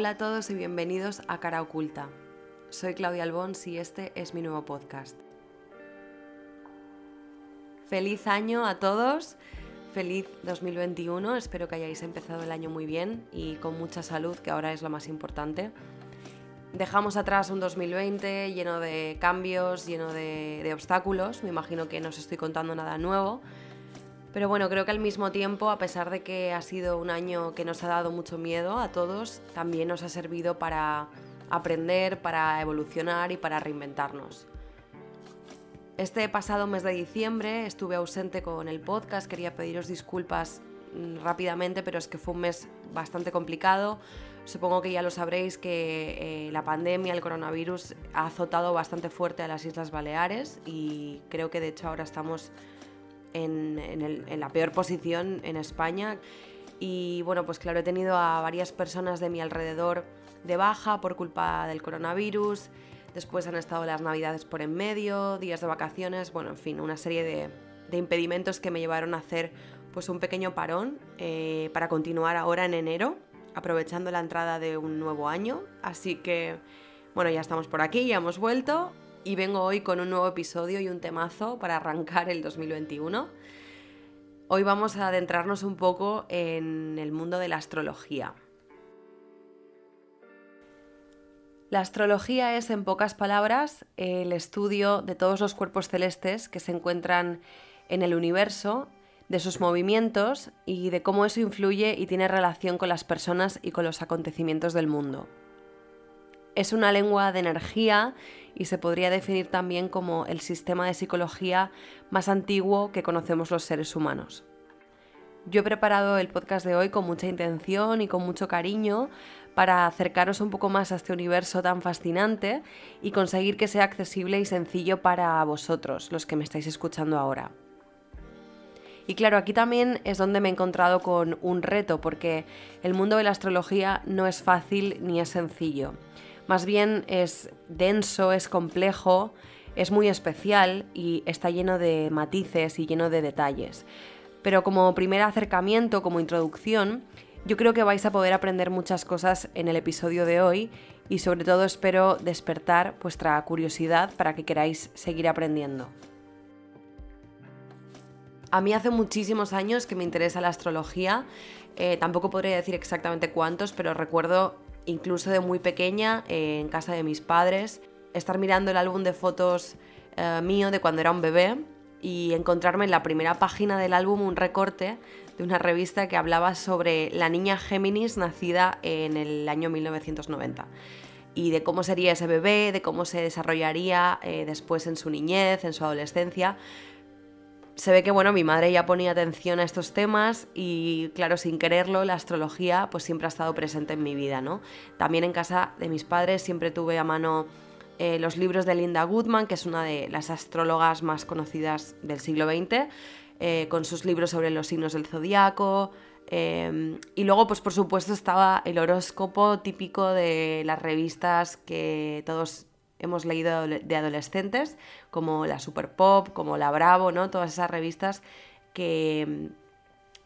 Hola a todos y bienvenidos a Cara Oculta. Soy Claudia Albons y este es mi nuevo podcast. Feliz año a todos, feliz 2021, espero que hayáis empezado el año muy bien y con mucha salud, que ahora es lo más importante. Dejamos atrás un 2020 lleno de cambios, lleno de, de obstáculos, me imagino que no os estoy contando nada nuevo, pero bueno, creo que al mismo tiempo, a pesar de que ha sido un año que nos ha dado mucho miedo a todos, también nos ha servido para aprender, para evolucionar y para reinventarnos. Este pasado mes de diciembre estuve ausente con el podcast, quería pediros disculpas mm, rápidamente, pero es que fue un mes bastante complicado. Supongo que ya lo sabréis que eh, la pandemia, el coronavirus, ha azotado bastante fuerte a las Islas Baleares y creo que de hecho ahora estamos en, la peor posición en España. Y bueno, pues claro, he tenido a varias personas de mi alrededor de baja por culpa del coronavirus. Después han estado las navidades por en medio, días de vacaciones, bueno, en fin, una serie de, impedimentos que me llevaron a hacer pues un pequeño parón eh, para continuar ahora en enero, aprovechando la entrada de un nuevo año. Así que, bueno, ya estamos por aquí, ya hemos vuelto y vengo hoy con un nuevo episodio y un temazo para arrancar el 2021. Hoy vamos a adentrarnos un poco en el mundo de la astrología. La astrología es, en pocas palabras, el estudio de todos los cuerpos celestes que se encuentran en el universo, de sus movimientos y de cómo eso influye y tiene relación con las personas y con los acontecimientos del mundo. Es una lengua de energía y se podría definir también como el sistema de psicología más antiguo que conocemos los seres humanos. Yo he preparado el podcast de hoy con mucha intención y con mucho cariño para acercaros un poco más a este universo tan fascinante y conseguir que sea accesible y sencillo para vosotros, los que me estáis escuchando ahora. Y claro, aquí también es donde me he encontrado con un reto, porque el mundo de la astrología no es fácil ni es sencillo. Más bien es denso, es complejo, es muy especial y está lleno de matices y lleno de detalles. Pero como primer acercamiento, como introducción, yo creo que vais a poder aprender muchas cosas en el episodio de hoy y sobre todo espero despertar vuestra curiosidad para que queráis seguir aprendiendo. A mí hace muchísimos años que me interesa la astrología, eh, tampoco podría decir exactamente cuántos, pero recuerdo incluso de muy pequeña, en casa de mis padres, estar mirando el álbum de fotos eh, mío de cuando era un bebé y encontrarme en la primera página del álbum un recorte de una revista que hablaba sobre la niña Géminis nacida en el año 1990 y de cómo sería ese bebé, de cómo se desarrollaría eh, después en su niñez, en su adolescencia se ve que bueno, mi madre ya ponía atención a estos temas y claro, sin quererlo, la astrología pues siempre ha estado presente en mi vida, ¿no? También en casa de mis padres siempre tuve a mano eh, los libros de Linda Goodman, que es una de las astrólogas más conocidas del siglo XX, eh, con sus libros sobre los signos del zodiaco. Eh, y luego, pues por supuesto, estaba el horóscopo típico de las revistas que todos hemos leído de adolescentes, como la Super Pop, como la Bravo, ¿no? Todas esas revistas que,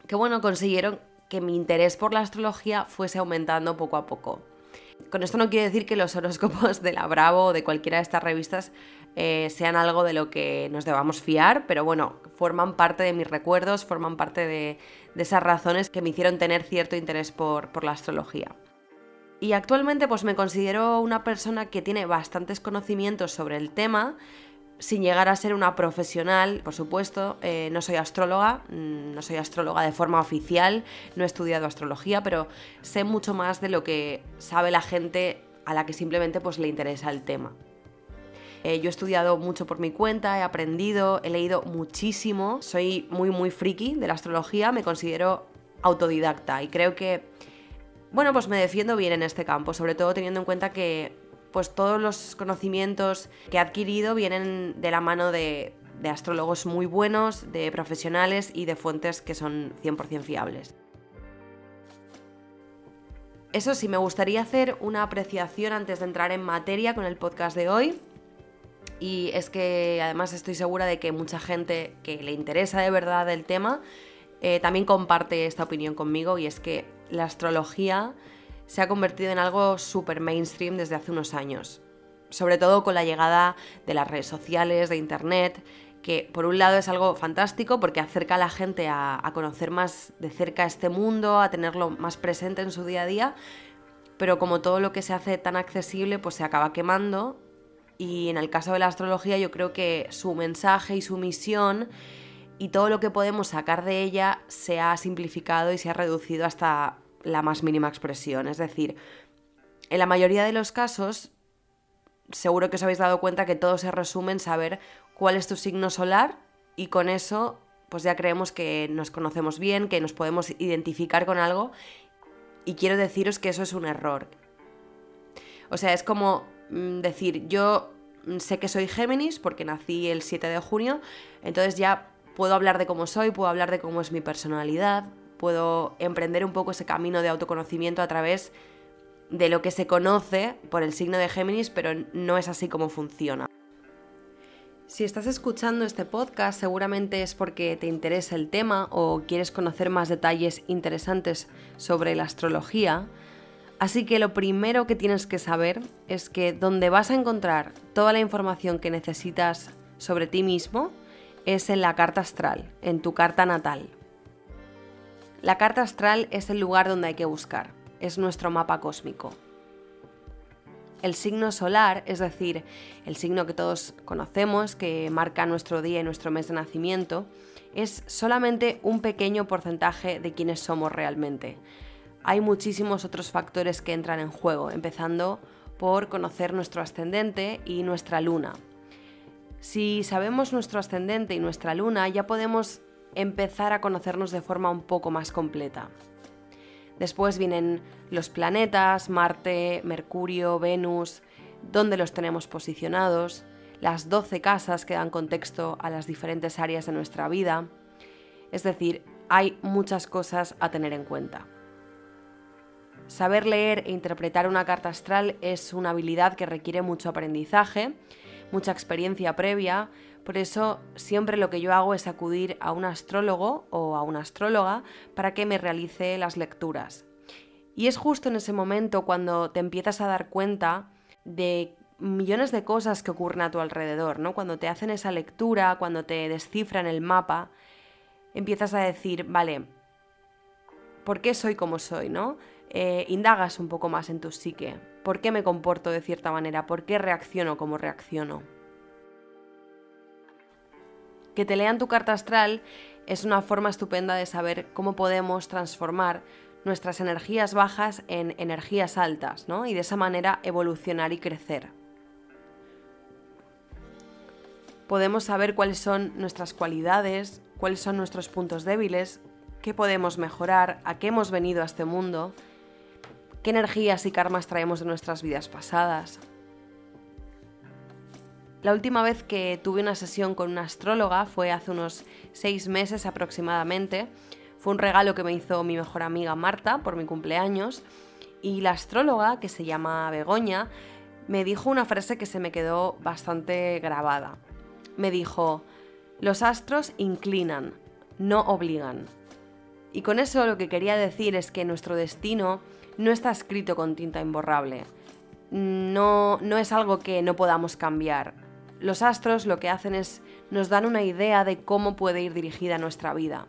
que bueno, consiguieron que mi interés por la astrología fuese aumentando poco a poco. Con esto no quiere decir que los horóscopos de la Bravo o de cualquiera de estas revistas eh, sean algo de lo que nos debamos fiar, pero bueno, forman parte de mis recuerdos, forman parte de, esas razones que me hicieron tener cierto interés por la astrología. Y actualmente pues me considero una persona que tiene bastantes conocimientos sobre el tema, sin llegar a ser una profesional, por supuesto, eh, no soy astróloga, mm, no soy astróloga de forma oficial, no he estudiado astrología, pero sé mucho más de lo que sabe la gente a la que simplemente pues, le interesa el tema. Eh, yo he estudiado mucho por mi cuenta, he aprendido, he leído muchísimo, soy muy muy friki de la astrología, me considero autodidacta y creo que bueno, pues me defiendo bien en este campo, sobre todo teniendo en cuenta que pues todos los conocimientos que he adquirido vienen de la mano de, de astrólogos muy buenos, de profesionales y de fuentes que son 100% fiables. Eso sí, me gustaría hacer una apreciación antes de entrar en materia con el podcast de hoy. Y es que además estoy segura de que mucha gente que le interesa de verdad el tema eh, también comparte esta opinión conmigo y es que la astrología se ha convertido en algo súper mainstream desde hace unos años. Sobre todo con la llegada de las redes sociales, de Internet, que por un lado es algo fantástico porque acerca a la gente a, conocer más de cerca este mundo, a tenerlo más presente en su día a día, pero como todo lo que se hace tan accesible, pues se acaba quemando. Y en el caso de la astrología yo creo que su mensaje y su misión y todo lo que podemos sacar de ella se ha simplificado y se ha reducido hasta la más mínima expresión. Es decir, en la mayoría de los casos, seguro que os habéis dado cuenta que todo se resume en saber cuál es tu signo solar y con eso pues ya creemos que nos conocemos bien, que nos podemos identificar con algo y quiero deciros que eso es un error. O sea, es como mm, decir, yo sé que soy Géminis porque nací el 7 de junio, entonces ya puedo hablar de cómo soy, puedo hablar de cómo es mi personalidad, puedo emprender un poco ese camino de autoconocimiento a través de lo que se conoce por el signo de Géminis, pero no es así como funciona. Si estás escuchando este podcast seguramente es porque te interesa el tema o quieres conocer más detalles interesantes sobre la astrología. Así que lo primero que tienes que saber es que donde vas a encontrar toda la información que necesitas sobre ti mismo es en la carta astral, en tu carta natal. La carta astral es el lugar donde hay que buscar, es nuestro mapa cósmico. El signo solar, es decir, el signo que todos conocemos, que marca nuestro día y nuestro mes de nacimiento, es solamente un pequeño porcentaje de quienes somos realmente. Hay muchísimos otros factores que entran en juego, empezando por conocer nuestro ascendente y nuestra luna. Si sabemos nuestro ascendente y nuestra luna, ya podemos empezar a conocernos de forma un poco más completa. Después vienen los planetas, Marte, Mercurio, Venus, dónde los tenemos posicionados, las 12 casas que dan contexto a las diferentes áreas de nuestra vida. Es decir, hay muchas cosas a tener en cuenta. Saber leer e interpretar una carta astral es una habilidad que requiere mucho aprendizaje, mucha experiencia previa, por eso siempre lo que yo hago es acudir a un astrólogo o a una astróloga para que me realice las lecturas. Y es justo en ese momento cuando te empiezas a dar cuenta de millones de cosas que ocurren a tu alrededor, ¿no? Cuando te hacen esa lectura, cuando te descifran el mapa, empiezas a decir, vale, ¿por qué soy como soy, no? Eh, indagas un poco más en tu psique. ¿Por qué me comporto de cierta manera? ¿Por qué reacciono como reacciono? Que te lean tu carta astral es una forma estupenda de saber cómo podemos transformar nuestras energías bajas en energías altas, ¿no? Y de esa manera evolucionar y crecer. Podemos saber cuáles son nuestras cualidades, cuáles son nuestros puntos débiles, qué podemos mejorar, a qué hemos venido a este mundo, qué energías y karmas traemos de nuestras vidas pasadas, la última vez que tuve una sesión con una astróloga fue hace unos seis meses aproximadamente. Fue un regalo que me hizo mi mejor amiga Marta por mi cumpleaños. Y la astróloga, que se llama Begoña, me dijo una frase que se me quedó bastante grabada. Me dijo, los astros inclinan, no obligan. Y con eso lo que quería decir es que nuestro destino no está escrito con tinta imborrable. No, no es algo que no podamos cambiar. Los astros lo que hacen es nos dan una idea de cómo puede ir dirigida nuestra vida,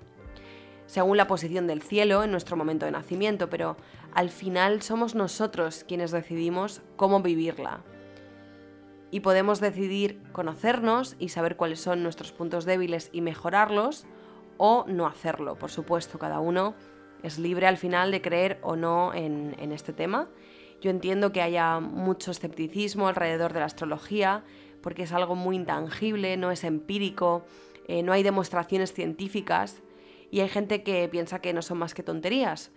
según la posición del cielo en nuestro momento de nacimiento, pero al final somos nosotros quienes decidimos cómo vivirla. Y podemos decidir conocernos y saber cuáles son nuestros puntos débiles y mejorarlos, o no hacerlo. Por supuesto, cada uno es libre al final de creer o no en, este tema. Yo entiendo que haya mucho escepticismo alrededor de la astrología, porque es algo muy intangible, no es empírico, eh, no hay demostraciones científicas y hay gente que piensa que no son más que tonterías.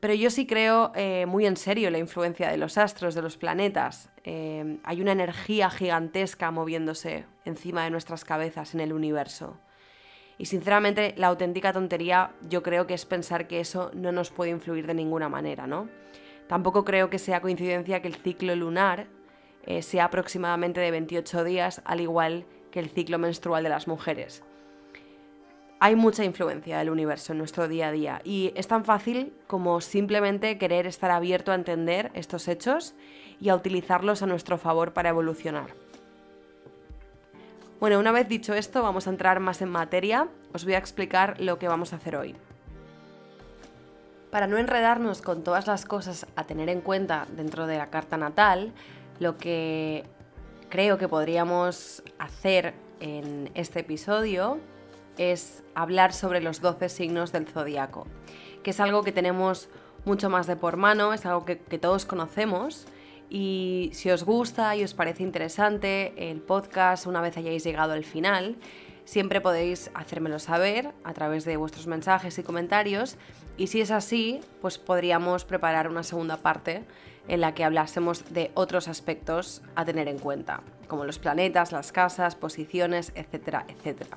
Pero yo sí creo eh, muy en serio la influencia de los astros, de los planetas. Eh, hay una energía gigantesca moviéndose encima de nuestras cabezas en el universo. Y sinceramente la auténtica tontería yo creo que es pensar que eso no nos puede influir de ninguna manera, ¿no? Tampoco creo que sea coincidencia que el ciclo lunar eh, sea aproximadamente de 28 días, al igual que el ciclo menstrual de las mujeres. Hay mucha influencia del universo en nuestro día a día y es tan fácil como simplemente querer estar abierto a entender estos hechos y a utilizarlos a nuestro favor para evolucionar. Bueno, una vez dicho esto, vamos a entrar más en materia. Os voy a explicar lo que vamos a hacer hoy. Para no enredarnos con todas las cosas a tener en cuenta dentro de la carta natal, lo que creo que podríamos hacer en este episodio es hablar sobre los 12 signos del zodiaco, que es algo que tenemos mucho más de por mano, es algo que, todos conocemos. Y si os gusta y os parece interesante el podcast una vez hayáis llegado al final, siempre podéis hacérmelo saber a través de vuestros mensajes y comentarios. Y si es así, pues podríamos preparar una segunda parte en la que hablásemos de otros aspectos a tener en cuenta, como los planetas, las casas, posiciones, etcétera, etcétera.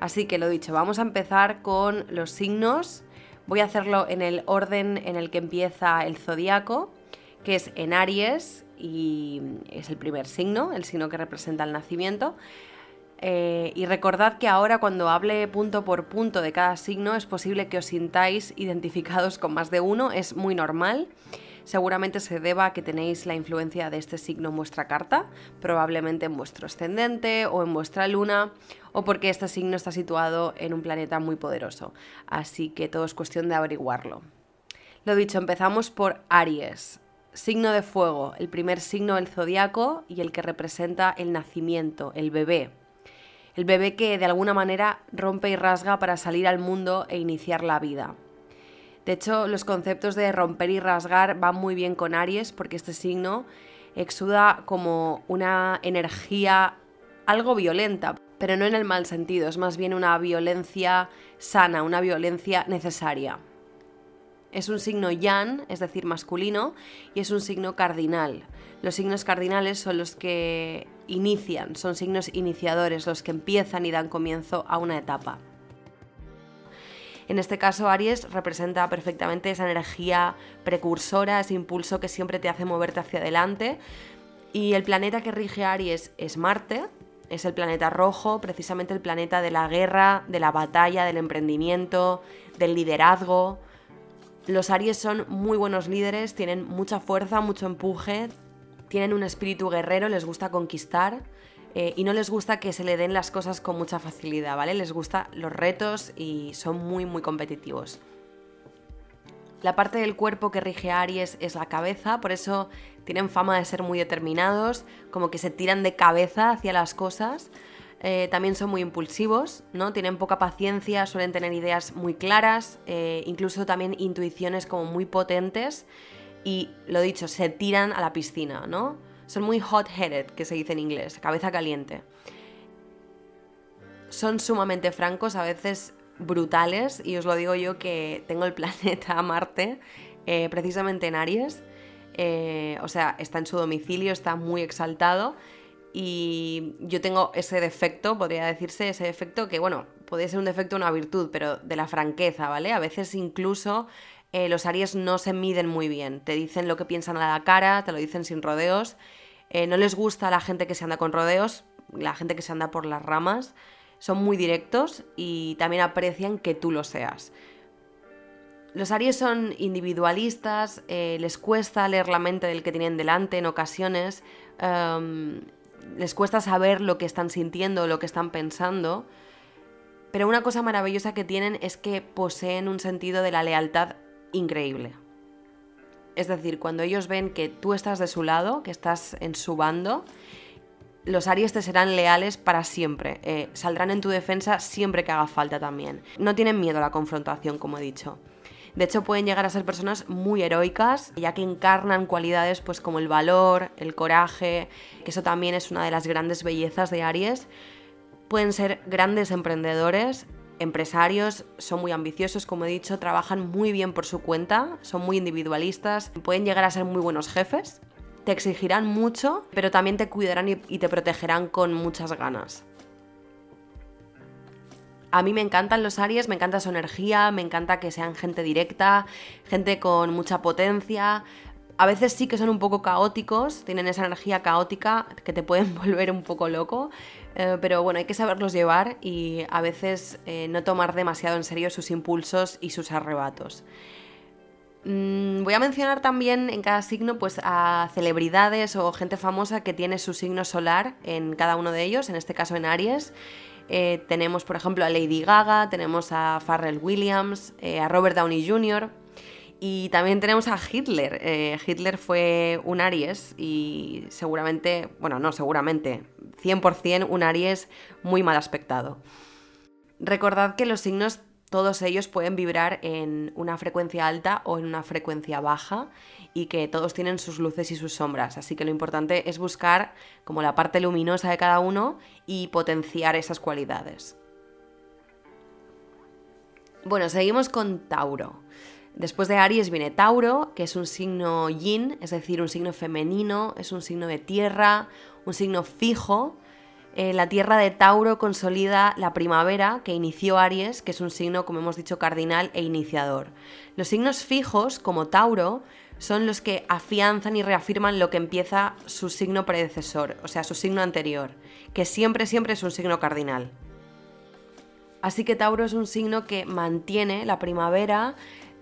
Así que lo dicho, vamos a empezar con los signos. Voy a hacerlo en el orden en el que empieza el zodiaco, que es en Aries y es el primer signo, el signo que representa el nacimiento. Eh, y recordad que ahora cuando hable punto por punto de cada signo es posible que os sintáis identificados con más de uno, es muy normal seguramente se deba a que tenéis la influencia de este signo en vuestra carta, probablemente en vuestro ascendente o en vuestra luna, o porque este signo está situado en un planeta muy poderoso. Así que todo es cuestión de averiguarlo. Lo dicho, empezamos por Aries. Signo de fuego, el primer signo del zodiaco y el que representa el nacimiento, el bebé. El bebé que de alguna manera rompe y rasga para salir al mundo e iniciar la vida. De hecho, los conceptos de romper y rasgar van muy bien con Aries porque este signo exuda como una energía algo violenta, pero no en el mal sentido, es más bien una violencia sana, una violencia necesaria. Es un signo yan, es decir, masculino, y es un signo cardinal. Los signos cardinales son los que inician, son signos iniciadores, los que empiezan y dan comienzo a una etapa. En este caso, Aries representa perfectamente esa energía precursora, ese impulso que siempre te hace moverte hacia adelante. Y el planeta que rige Aries es Marte, es el planeta rojo, precisamente el planeta de la guerra, de la batalla, del emprendimiento, del liderazgo. Los Aries son muy buenos líderes, tienen mucha fuerza, mucho empuje, tienen un espíritu guerrero, les gusta conquistar eh, y no les gusta que se le den las cosas con mucha facilidad, ¿vale? Les gustan los retos y son muy, muy competitivos. La parte del cuerpo que rige a Aries es la cabeza, por eso tienen fama de ser muy determinados, como que se tiran de cabeza hacia las cosas. Eh, también son muy impulsivos, ¿no? Tienen poca paciencia, suelen tener ideas muy claras, eh, incluso también intuiciones como muy potentes y, lo dicho, se tiran a la piscina, ¿no? Son muy hot-headed, que se dice en inglés, cabeza caliente. Son sumamente francos, a veces brutales, y os lo digo yo que tengo el planeta Marte eh, precisamente en Aries. O sea, está en su domicilio, está muy exaltado. Y yo tengo ese defecto, podría decirse, ese defecto que, bueno, puede ser un defecto una virtud, pero de la franqueza, ¿vale? A veces incluso eh, los Aries no se miden muy bien. Te dicen lo que piensan a la cara, te lo dicen sin rodeos eh, no les gusta la gente que se anda con rodeos, la gente que se anda por las ramas. Son muy directos y también aprecian que tú lo seas. Los Aries son individualistas, eh, les cuesta leer la mente del que tienen delante en ocasiones, em, les cuesta saber lo que están sintiendo, lo que están pensando, pero una cosa maravillosa que tienen es que poseen un sentido de la lealtad increíble. Es decir, cuando ellos ven que tú estás de su lado, que estás en su bando, los Aries te serán leales para siempre. Eh, saldrán en tu defensa siempre que haga falta también. No tienen miedo a la confrontación, como he dicho. De hecho, pueden llegar a ser personas muy heroicas, ya que encarnan cualidades pues, como el valor, el coraje, que eso también es una de las grandes bellezas de Aries. Pueden ser grandes emprendedores, empresarios, son muy ambiciosos, como he dicho, trabajan muy bien por su cuenta, son muy individualistas, pueden llegar a ser muy buenos jefes, te exigirán mucho, pero también te cuidarán y, te protegerán con muchas ganas. A mí me encantan los Aries, me encanta su energía, me encanta que sean gente directa, gente con mucha potencia, A veces sí que son un poco caóticos, tienen esa energía caótica que te pueden volver un poco loco, eh, pero bueno, hay que saberlos llevar y a veces eh, no tomar demasiado en serio sus impulsos y sus arrebatos. Mm, voy a mencionar también en cada signo pues, a celebridades o gente famosa que tiene su signo solar en cada uno de ellos, en este caso en Aries. Eh, tenemos, por ejemplo, a Lady Gaga, tenemos a Pharrell Williams, a Robert Downey Jr., y también tenemos a Hitler. Eh, Hitler fue un Aries y seguramente, bueno, no seguramente, 100% un Aries muy mal aspectado. Recordad que los signos, todos ellos pueden vibrar en una frecuencia alta o en una frecuencia baja y que todos tienen sus luces y sus sombras. Así que lo importante es buscar como la parte luminosa de cada uno y potenciar esas cualidades. Bueno, seguimos con Tauro. Después de Aries viene Tauro, que es un signo yin, es decir, un signo femenino, es un signo de tierra, un signo fijo. Eh, la tierra de Tauro consolida la primavera que inició Aries, que es un signo, como hemos dicho, cardinal e iniciador. Los signos fijos, como Tauro, son los que afianzan y reafirman lo que empieza su signo predecesor, o sea, su signo anterior, que siempre, siempre es un signo cardinal. Así que Tauro es un signo que mantiene la primavera,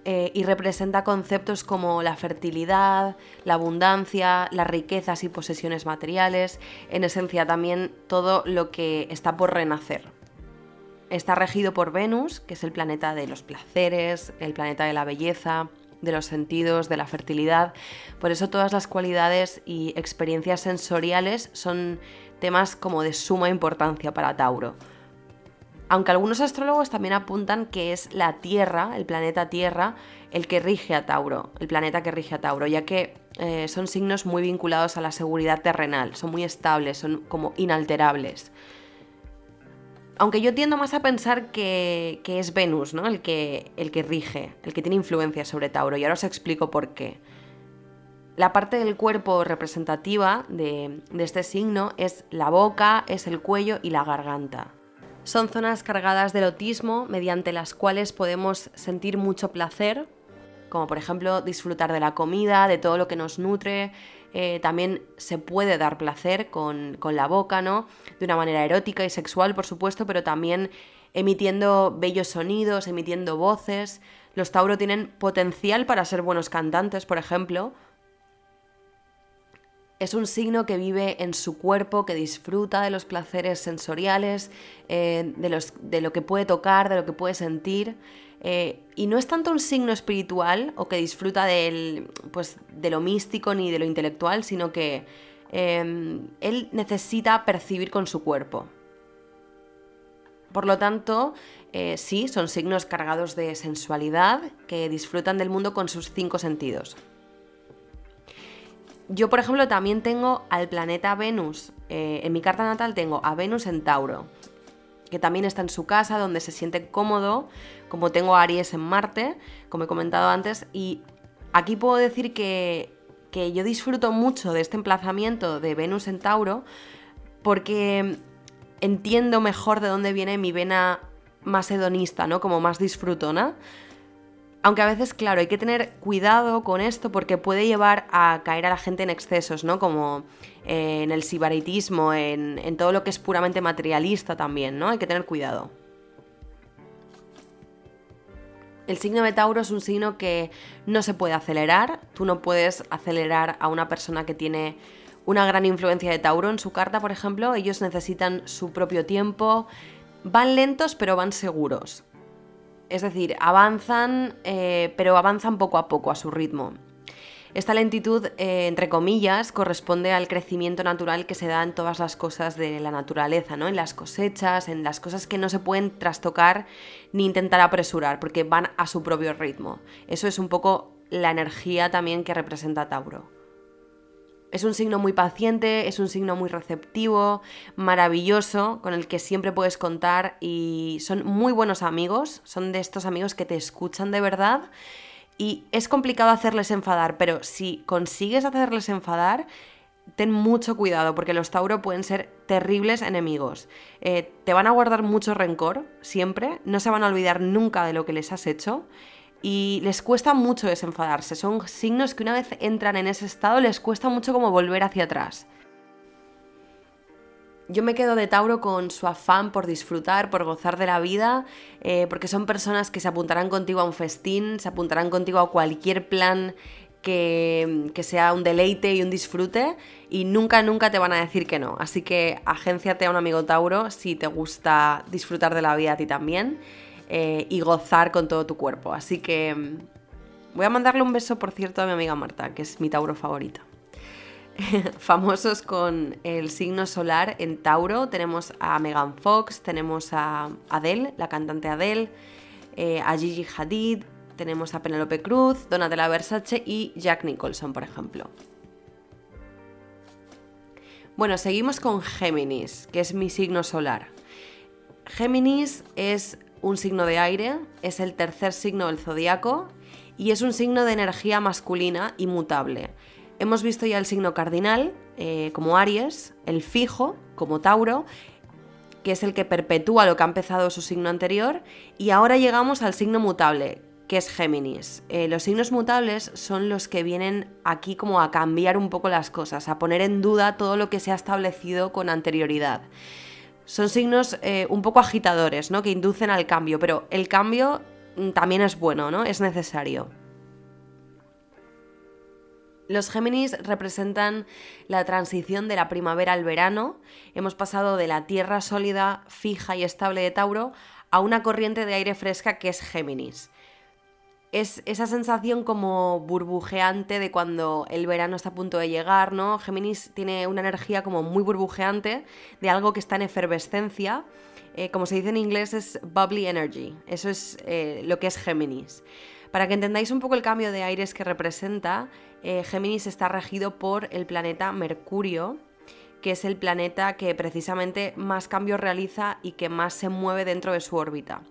eh, y representa conceptos como la fertilidad, la abundancia, las riquezas y posesiones materiales, en esencia también todo lo que está por renacer. Está regido por Venus, que es el planeta de los placeres, el planeta de la belleza, de los sentidos, de la fertilidad. Por eso todas las cualidades y experiencias sensoriales son temas como de suma importancia para Tauro aunque algunos astrólogos también apuntan que es la Tierra, el planeta Tierra, el que rige a Tauro, el planeta que rige a Tauro, ya que eh, son signos muy vinculados a la seguridad terrenal, son muy estables, son como inalterables. Aunque yo tiendo más a pensar que, es Venus, ¿no? El que, el que rige, el que tiene influencia sobre Tauro, y ahora os explico por qué. La parte del cuerpo representativa de este signo es la boca, es el cuello y la garganta. Son zonas cargadas de erotismo mediante las cuales podemos sentir mucho placer, como por ejemplo disfrutar de la comida, de todo lo que nos nutre. Eh, también se puede dar placer con, con la boca, ¿no? De una manera erótica y sexual, por supuesto, pero también emitiendo bellos sonidos, emitiendo voces. Los Tauro tienen potencial para ser buenos cantantes, por ejemplo, es un signo que vive en su cuerpo, que disfruta de los placeres sensoriales, eh, de, los, de, lo que puede tocar, de lo que puede sentir. Eh, y no es tanto un signo espiritual o que disfruta del, pues, de lo místico ni de lo intelectual, sino que em, él necesita percibir con su cuerpo. Por lo tanto, eh, sí, son signos cargados de sensualidad que disfrutan del mundo con sus cinco sentidos. Yo, por ejemplo, también tengo al planeta Venus. Eh, en mi carta natal tengo a Venus en Tauro, que también está en su casa, donde se siente cómodo, como tengo a Aries en Marte, como he comentado antes, y aquí puedo decir que, que yo disfruto mucho de este emplazamiento de Venus en Tauro, porque entiendo mejor de dónde viene mi vena más hedonista, ¿no? Como más disfrutona. Aunque a veces, claro, hay que tener cuidado con esto porque puede llevar a caer a la gente en excesos, ¿no? Como eh, en el sibaritismo, en, en todo lo que es puramente materialista también, ¿no? Hay que tener cuidado. El signo de Tauro es un signo que no se puede acelerar. Tú no puedes acelerar a una persona que tiene una gran influencia de Tauro en su carta, por ejemplo. Ellos necesitan su propio tiempo. Van lentos, pero van seguros. Es decir, avanzan, eh, pero avanzan poco a poco a su ritmo. Esta lentitud, eh, entre comillas, corresponde al crecimiento natural que se da en todas las cosas de la naturaleza, ¿no? En las cosechas, en las cosas que no se pueden trastocar ni intentar apresurar, porque van a su propio ritmo. Eso es un poco la energía también que representa Tauro. Es un signo muy paciente, es un signo muy receptivo, maravilloso, con el que siempre puedes contar y son muy buenos amigos, son de estos amigos que te escuchan de verdad y es complicado hacerles enfadar, pero si consigues hacerles enfadar, ten mucho cuidado porque los Tauro pueden ser terribles enemigos. Eh, te van a guardar mucho rencor siempre, no se van a olvidar nunca de lo que les has hecho y les cuesta mucho desenfadarse. Son signos que una vez entran en ese estado les cuesta mucho como volver hacia atrás. Yo me quedo de Tauro con su afán por disfrutar, por gozar de la vida, eh, porque son personas que se apuntarán contigo a un festín, se apuntarán contigo a cualquier plan que, que, sea un deleite y un disfrute y nunca, nunca te van a decir que no. Así que agénciate a un amigo Tauro si te gusta disfrutar de la vida a ti también eh, y gozar con todo tu cuerpo. Así que mm, voy a mandarle un beso, por cierto, a mi amiga Marta, que es mi Tauro favorita. Famosos con el signo solar en Tauro tenemos a Megan Fox, tenemos a Adele, la cantante Adele, eh, a Gigi Hadid, tenemos a Penelope Cruz, Donatella Versace y Jack Nicholson, por ejemplo. Bueno, seguimos con Géminis, que es mi signo solar. Géminis es un signo de aire, es el tercer signo del zodiaco y es un signo de energía masculina inmutable. Hemos visto ya el signo cardinal, eh, como Aries, el fijo, como Tauro, que es el que perpetúa lo que ha empezado su signo anterior, y ahora llegamos al signo mutable, que es Géminis. Eh, los signos mutables son los que vienen aquí como a cambiar un poco las cosas, a poner en duda todo lo que se ha establecido con anterioridad. Son signos eh, un poco agitadores, ¿no? Que inducen al cambio, pero el cambio mm, también es bueno, ¿no? Es necesario. Los Géminis representan la transición de la primavera al verano. Hemos pasado de la tierra sólida, fija y estable de Tauro a una corriente de aire fresca que es Géminis es esa sensación como burbujeante de cuando el verano está a punto de llegar, ¿no? Géminis tiene una energía como muy burbujeante de algo que está en efervescencia. Eh, como se dice en inglés, es bubbly energy. Eso es eh, lo que es Géminis. Para que entendáis un poco el cambio de aires que representa, eh, Géminis está regido por el planeta Mercurio, que es el planeta que precisamente más cambios realiza y que más se mueve dentro de su órbita.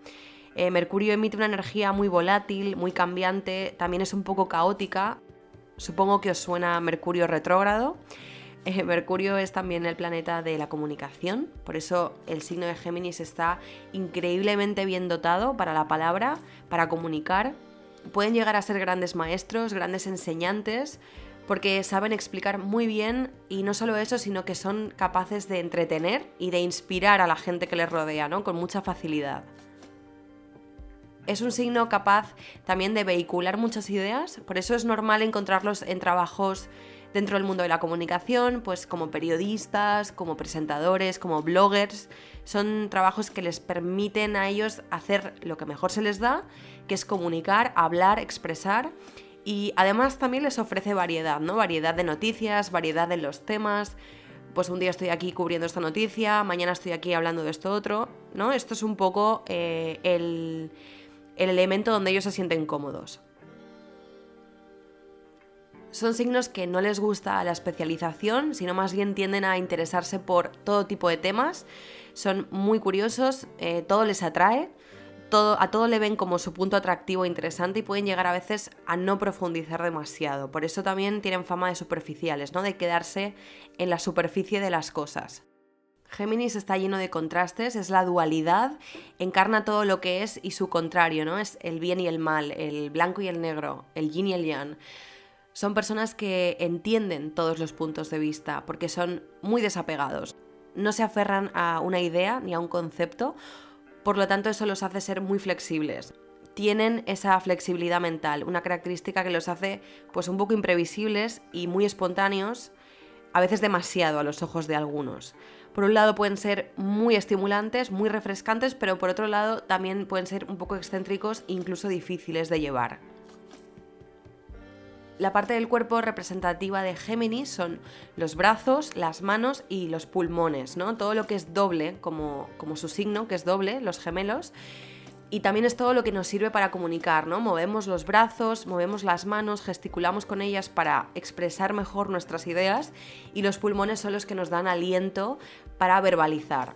Eh, Mercurio emite una energía muy volátil, muy cambiante, también es un poco caótica. Supongo que os suena Mercurio retrógrado. Eh, Mercurio es también el planeta de la comunicación, por eso el signo de Géminis está increíblemente bien dotado para la palabra, para comunicar. Pueden llegar a ser grandes maestros, grandes enseñantes, porque saben explicar muy bien y no solo eso, sino que son capaces de entretener y de inspirar a la gente que les rodea, ¿no? Con mucha facilidad es un signo capaz también de vehicular muchas ideas, por eso es normal encontrarlos en trabajos dentro del mundo de la comunicación, pues como periodistas, como presentadores, como bloggers. Son trabajos que les permiten a ellos hacer lo que mejor se les da, que es comunicar, hablar, expresar. Y además también les ofrece variedad, ¿no? Variedad de noticias, variedad en los temas. Pues un día estoy aquí cubriendo esta noticia, mañana estoy aquí hablando de esto otro, ¿no? Esto es un poco eh, el, el elemento donde ellos se sienten cómodos. Son signos que no les gusta la especialización, sino más bien tienden a interesarse por todo tipo de temas. Son muy curiosos, eh, todo les atrae, todo, a todo le ven como su punto atractivo e interesante y pueden llegar a veces a no profundizar demasiado. Por eso también tienen fama de superficiales, ¿no? de quedarse en la superficie de las cosas. Géminis está lleno de contrastes, es la dualidad, encarna todo lo que es y su contrario, ¿no? Es el bien y el mal, el blanco y el negro, el yin y el yang. Son personas que entienden todos los puntos de vista porque son muy desapegados. No se aferran a una idea ni a un concepto, por lo tanto eso los hace ser muy flexibles. Tienen esa flexibilidad mental, una característica que los hace pues un poco imprevisibles y muy espontáneos, a veces demasiado a los ojos de algunos por un lado pueden ser muy estimulantes, muy refrescantes, pero por otro lado también pueden ser un poco excéntricos e incluso difíciles de llevar. La parte del cuerpo representativa de Géminis son los brazos, las manos y los pulmones, ¿no? Todo lo que es doble, como, como su signo, que es doble, los gemelos, y también es todo lo que nos sirve para comunicar, ¿no? Movemos los brazos, movemos las manos, gesticulamos con ellas para expresar mejor nuestras ideas y los pulmones son los que nos dan aliento para verbalizar.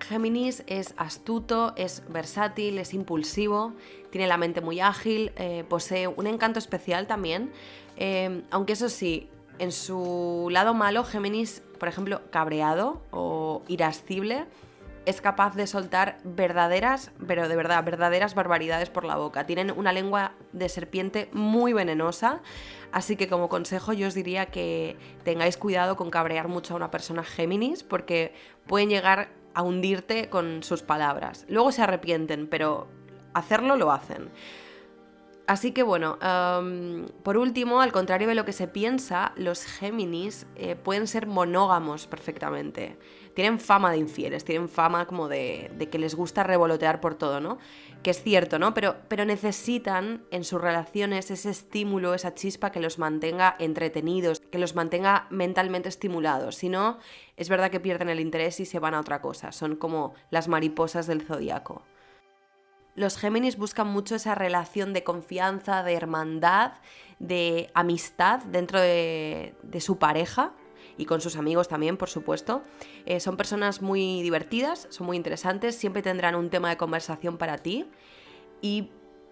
Géminis es astuto, es versátil, es impulsivo, tiene la mente muy ágil, eh, posee un encanto especial también, eh, aunque eso sí, en su lado malo, Géminis, por ejemplo, cabreado o irascible, es capaz de soltar verdaderas, pero de verdad, verdaderas barbaridades por la boca. Tienen una lengua de serpiente muy venenosa, así que como consejo yo os diría que tengáis cuidado con cabrear mucho a una persona Géminis, porque pueden llegar a hundirte con sus palabras. Luego se arrepienten, pero hacerlo lo hacen. Así que bueno, por último, al contrario de lo que se piensa, los Géminis eh, pueden ser monógamos perfectamente. Tienen fama de infieles, tienen fama como de, que les gusta revolotear por todo, ¿no? Que es cierto, ¿no? Pero, pero necesitan en sus relaciones ese estímulo, esa chispa que los mantenga entretenidos, que los mantenga mentalmente estimulados. Si no, es verdad que pierden el interés y se van a otra cosa. Son como las mariposas del zodiaco los Géminis buscan mucho esa relación de confianza, de hermandad, de amistad dentro de, su pareja y con sus amigos también, por supuesto. Eh, son personas muy divertidas, son muy interesantes, siempre tendrán un tema de conversación para ti. Y,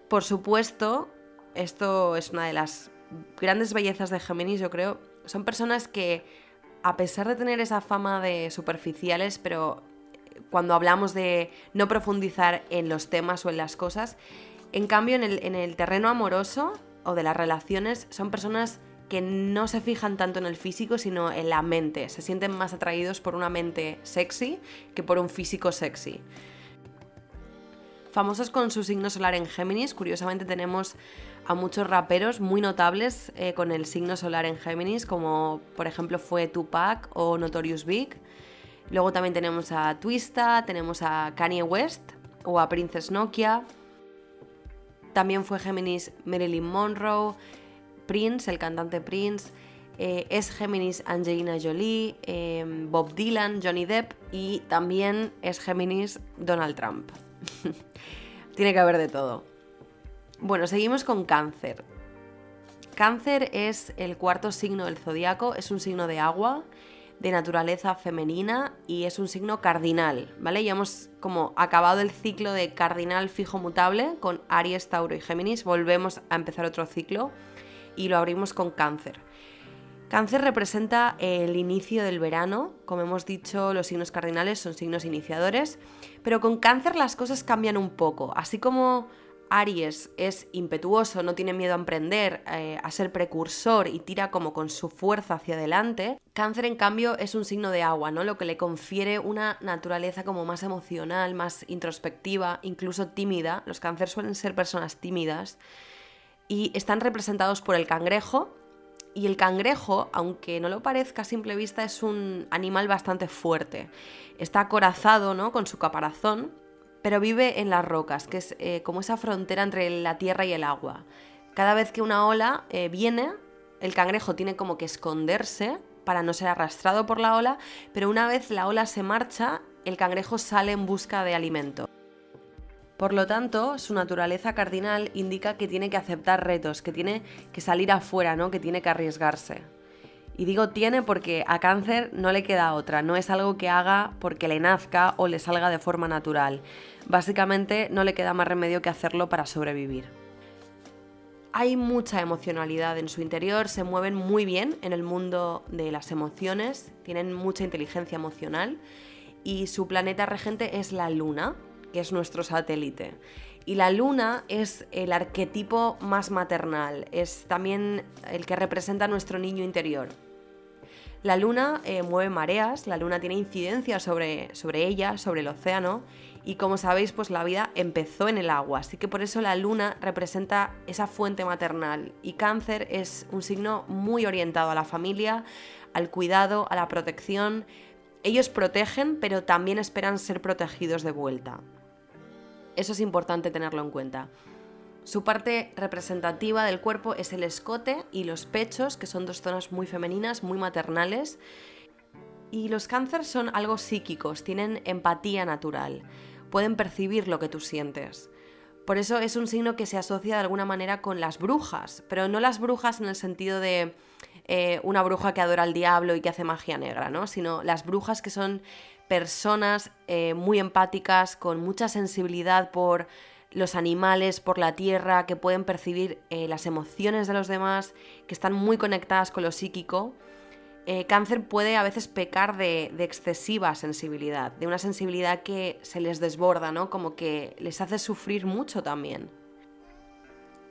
por supuesto, esto es una de las grandes bellezas de Géminis, yo creo. Son personas que, a pesar de tener esa fama de superficiales, pero cuando hablamos de no profundizar en los temas o en las cosas. En cambio, en el, terreno amoroso o de las relaciones, son personas que no se fijan tanto en el físico, sino en la mente. Se sienten más atraídos por una mente sexy que por un físico sexy. Famosos con su signo solar en Géminis, curiosamente tenemos a muchos raperos muy notables eh, con el signo solar en Géminis, como por ejemplo fue Tupac o Notorious Big. Luego también tenemos a Twista, tenemos a Kanye West o a Princess Nokia. También fue Géminis Marilyn Monroe, Prince, el cantante Prince. Eh, es Géminis Angelina Jolie, em, Bob Dylan, Johnny Depp y también es Géminis Donald Trump. Tiene que haber de todo. Bueno, seguimos con cáncer. Cáncer es el cuarto signo del zodiaco, es un signo de agua de naturaleza femenina y es un signo cardinal, ¿vale? Ya hemos como acabado el ciclo de cardinal fijo mutable con Aries, Tauro y Géminis, volvemos a empezar otro ciclo y lo abrimos con cáncer. Cáncer representa el inicio del verano, como hemos dicho, los signos cardinales son signos iniciadores, pero con cáncer las cosas cambian un poco, así como Aries es impetuoso, no tiene miedo a emprender, eh, a ser precursor y tira como con su fuerza hacia adelante. Cáncer, en cambio, es un signo de agua, ¿no? Lo que le confiere una naturaleza como más emocional, más introspectiva, incluso tímida. Los cáncer suelen ser personas tímidas y están representados por el cangrejo. Y el cangrejo, aunque no lo parezca a simple vista, es un animal bastante fuerte. Está acorazado, ¿no? Con su caparazón pero vive en las rocas, que es eh, como esa frontera entre la tierra y el agua. Cada vez que una ola eh, viene, el cangrejo tiene como que esconderse para no ser arrastrado por la ola, pero una vez la ola se marcha, el cangrejo sale en busca de alimento. Por lo tanto, su naturaleza cardinal indica que tiene que aceptar retos, que tiene que salir afuera, ¿no? que tiene que arriesgarse. Y digo tiene porque a cáncer no le queda otra, no es algo que haga porque le nazca o le salga de forma natural. Básicamente no le queda más remedio que hacerlo para sobrevivir. Hay mucha emocionalidad en su interior, se mueven muy bien en el mundo de las emociones, tienen mucha inteligencia emocional y su planeta regente es la Luna, que es nuestro satélite. Y la luna es el arquetipo más maternal, es también el que representa nuestro niño interior. La luna eh, mueve mareas, la luna tiene incidencia sobre, sobre ella, sobre el océano, y como sabéis, pues la vida empezó en el agua, así que por eso la luna representa esa fuente maternal. Y cáncer es un signo muy orientado a la familia, al cuidado, a la protección. Ellos protegen, pero también esperan ser protegidos de vuelta. Eso es importante tenerlo en cuenta. Su parte representativa del cuerpo es el escote y los pechos, que son dos zonas muy femeninas, muy maternales. Y los cánceres son algo psíquicos, tienen empatía natural, pueden percibir lo que tú sientes. Por eso es un signo que se asocia de alguna manera con las brujas, pero no las brujas en el sentido de eh, una bruja que adora al diablo y que hace magia negra, ¿no? Sino las brujas que son personas eh, muy empáticas, con mucha sensibilidad por los animales, por la tierra, que pueden percibir eh, las emociones de los demás, que están muy conectadas con lo psíquico. eh, cáncer puede a veces pecar de, de, excesiva sensibilidad, de una sensibilidad que se les desborda, ¿no? Como que les hace sufrir mucho también.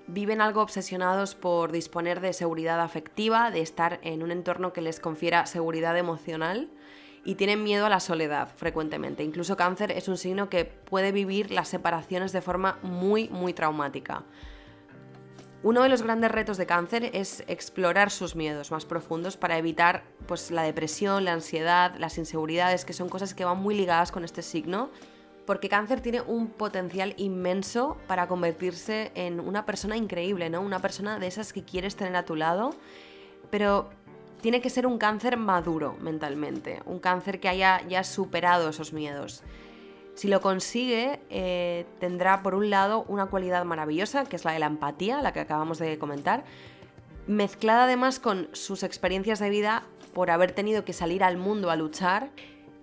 Viven algo obsesionados por disponer de seguridad afectiva, de estar en un entorno que les confiera seguridad emocional y tienen miedo a la soledad frecuentemente. Incluso cáncer es un signo que puede vivir las separaciones de forma muy, muy traumática. Uno de los grandes retos de cáncer es explorar sus miedos más profundos para evitar pues, la depresión, la ansiedad, las inseguridades, que son cosas que van muy ligadas con este signo, porque cáncer tiene un potencial inmenso para convertirse en una persona increíble, ¿no? Una persona de esas que quieres tener a tu lado, pero tiene que ser un cáncer maduro mentalmente, un cáncer que haya ya superado esos miedos. Si lo consigue, eh, tendrá por un lado una cualidad maravillosa, que es la de la empatía, la que acabamos de comentar, mezclada además con sus experiencias de vida por haber tenido que salir al mundo a luchar,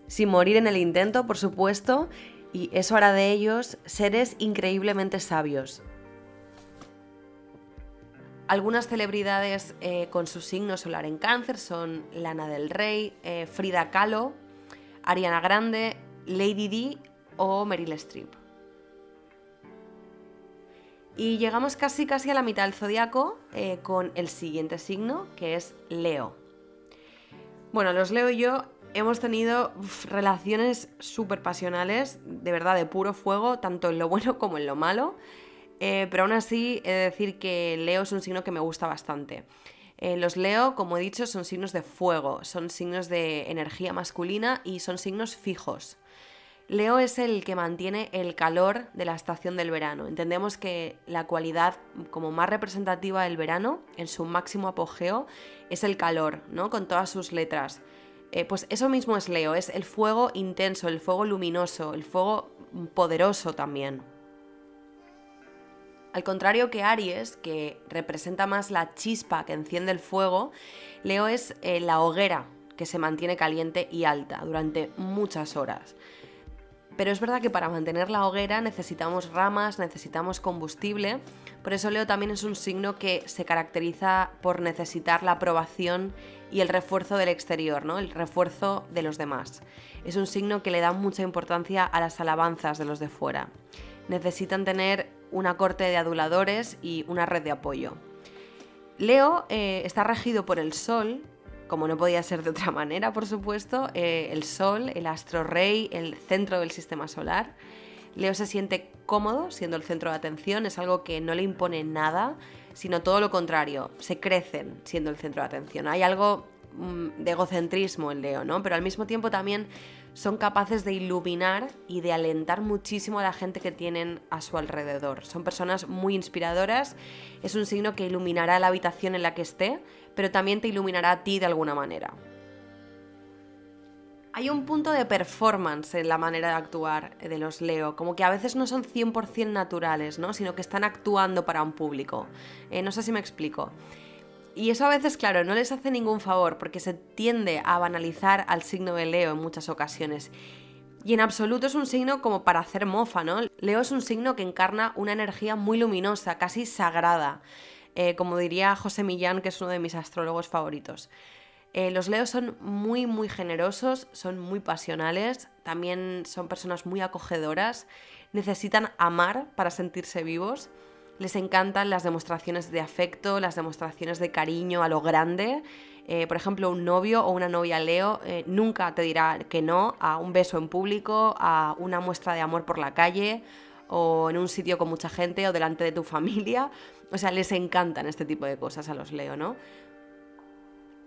sin morir en el intento, por supuesto, y eso hará de ellos seres increíblemente sabios. Algunas celebridades eh, con su signo solar en cáncer son Lana del Rey, eh, Frida Kahlo, Ariana Grande, Lady Di o Meryl Streep. Y llegamos casi casi a la mitad del zodiaco eh, con el siguiente signo, que es Leo. Bueno, los Leo y yo hemos tenido relaciones súper pasionales, de verdad, de puro fuego, tanto en lo bueno como en lo malo. Eh, pero aún así, he de decir que Leo es un signo que me gusta bastante. Eh, los Leo, como he dicho, son signos de fuego, son signos de energía masculina y son signos fijos. Leo es el que mantiene el calor de la estación del verano. Entendemos que la cualidad como más representativa del verano, en su máximo apogeo, es el calor, ¿no? Con todas sus letras. Eh, pues eso mismo es Leo, es el fuego intenso, el fuego luminoso, el fuego poderoso también. Al contrario que Aries, que representa más la chispa que enciende el fuego, Leo es eh, la hoguera que se mantiene caliente y alta durante muchas horas. Pero es verdad que para mantener la hoguera necesitamos ramas, necesitamos combustible. Por eso Leo también es un signo que se caracteriza por necesitar la aprobación y el refuerzo del exterior, ¿no? El refuerzo de los demás. Es un signo que le da mucha importancia a las alabanzas de los de fuera. Necesitan tener una corte de aduladores y una red de apoyo. Leo eh, está regido por el Sol, como no podía ser de otra manera, por supuesto, eh, el Sol, el astro rey, el centro del sistema solar. Leo se siente cómodo siendo el centro de atención, es algo que no le impone nada, sino todo lo contrario, se crecen siendo el centro de atención. Hay algo mm, de egocentrismo en Leo, ¿no? Pero al mismo tiempo también son capaces de iluminar y de alentar muchísimo a la gente que tienen a su alrededor. Son personas muy inspiradoras, es un signo que iluminará la habitación en la que esté, pero también te iluminará a ti de alguna manera. Hay un punto de performance en la manera de actuar de los Leo, como que a veces no son 100% naturales, ¿no? sino que están actuando para un público. Eh, no sé si me explico. Y eso a veces, claro, no les hace ningún favor porque se tiende a banalizar al signo de Leo en muchas ocasiones. Y en absoluto es un signo como para hacer mofa, ¿no? Leo es un signo que encarna una energía muy luminosa, casi sagrada, eh, como diría José Millán, que es uno de mis astrólogos favoritos. Eh, los leos son muy, muy generosos, son muy pasionales, también son personas muy acogedoras, necesitan amar para sentirse vivos les encantan las demostraciones de afecto, las demostraciones de cariño a lo grande. Eh, por ejemplo, un novio o una novia Leo eh, nunca te dirá que no a un beso en público, a una muestra de amor por la calle o en un sitio con mucha gente o delante de tu familia. O sea, les encantan este tipo de cosas a los Leo, ¿no?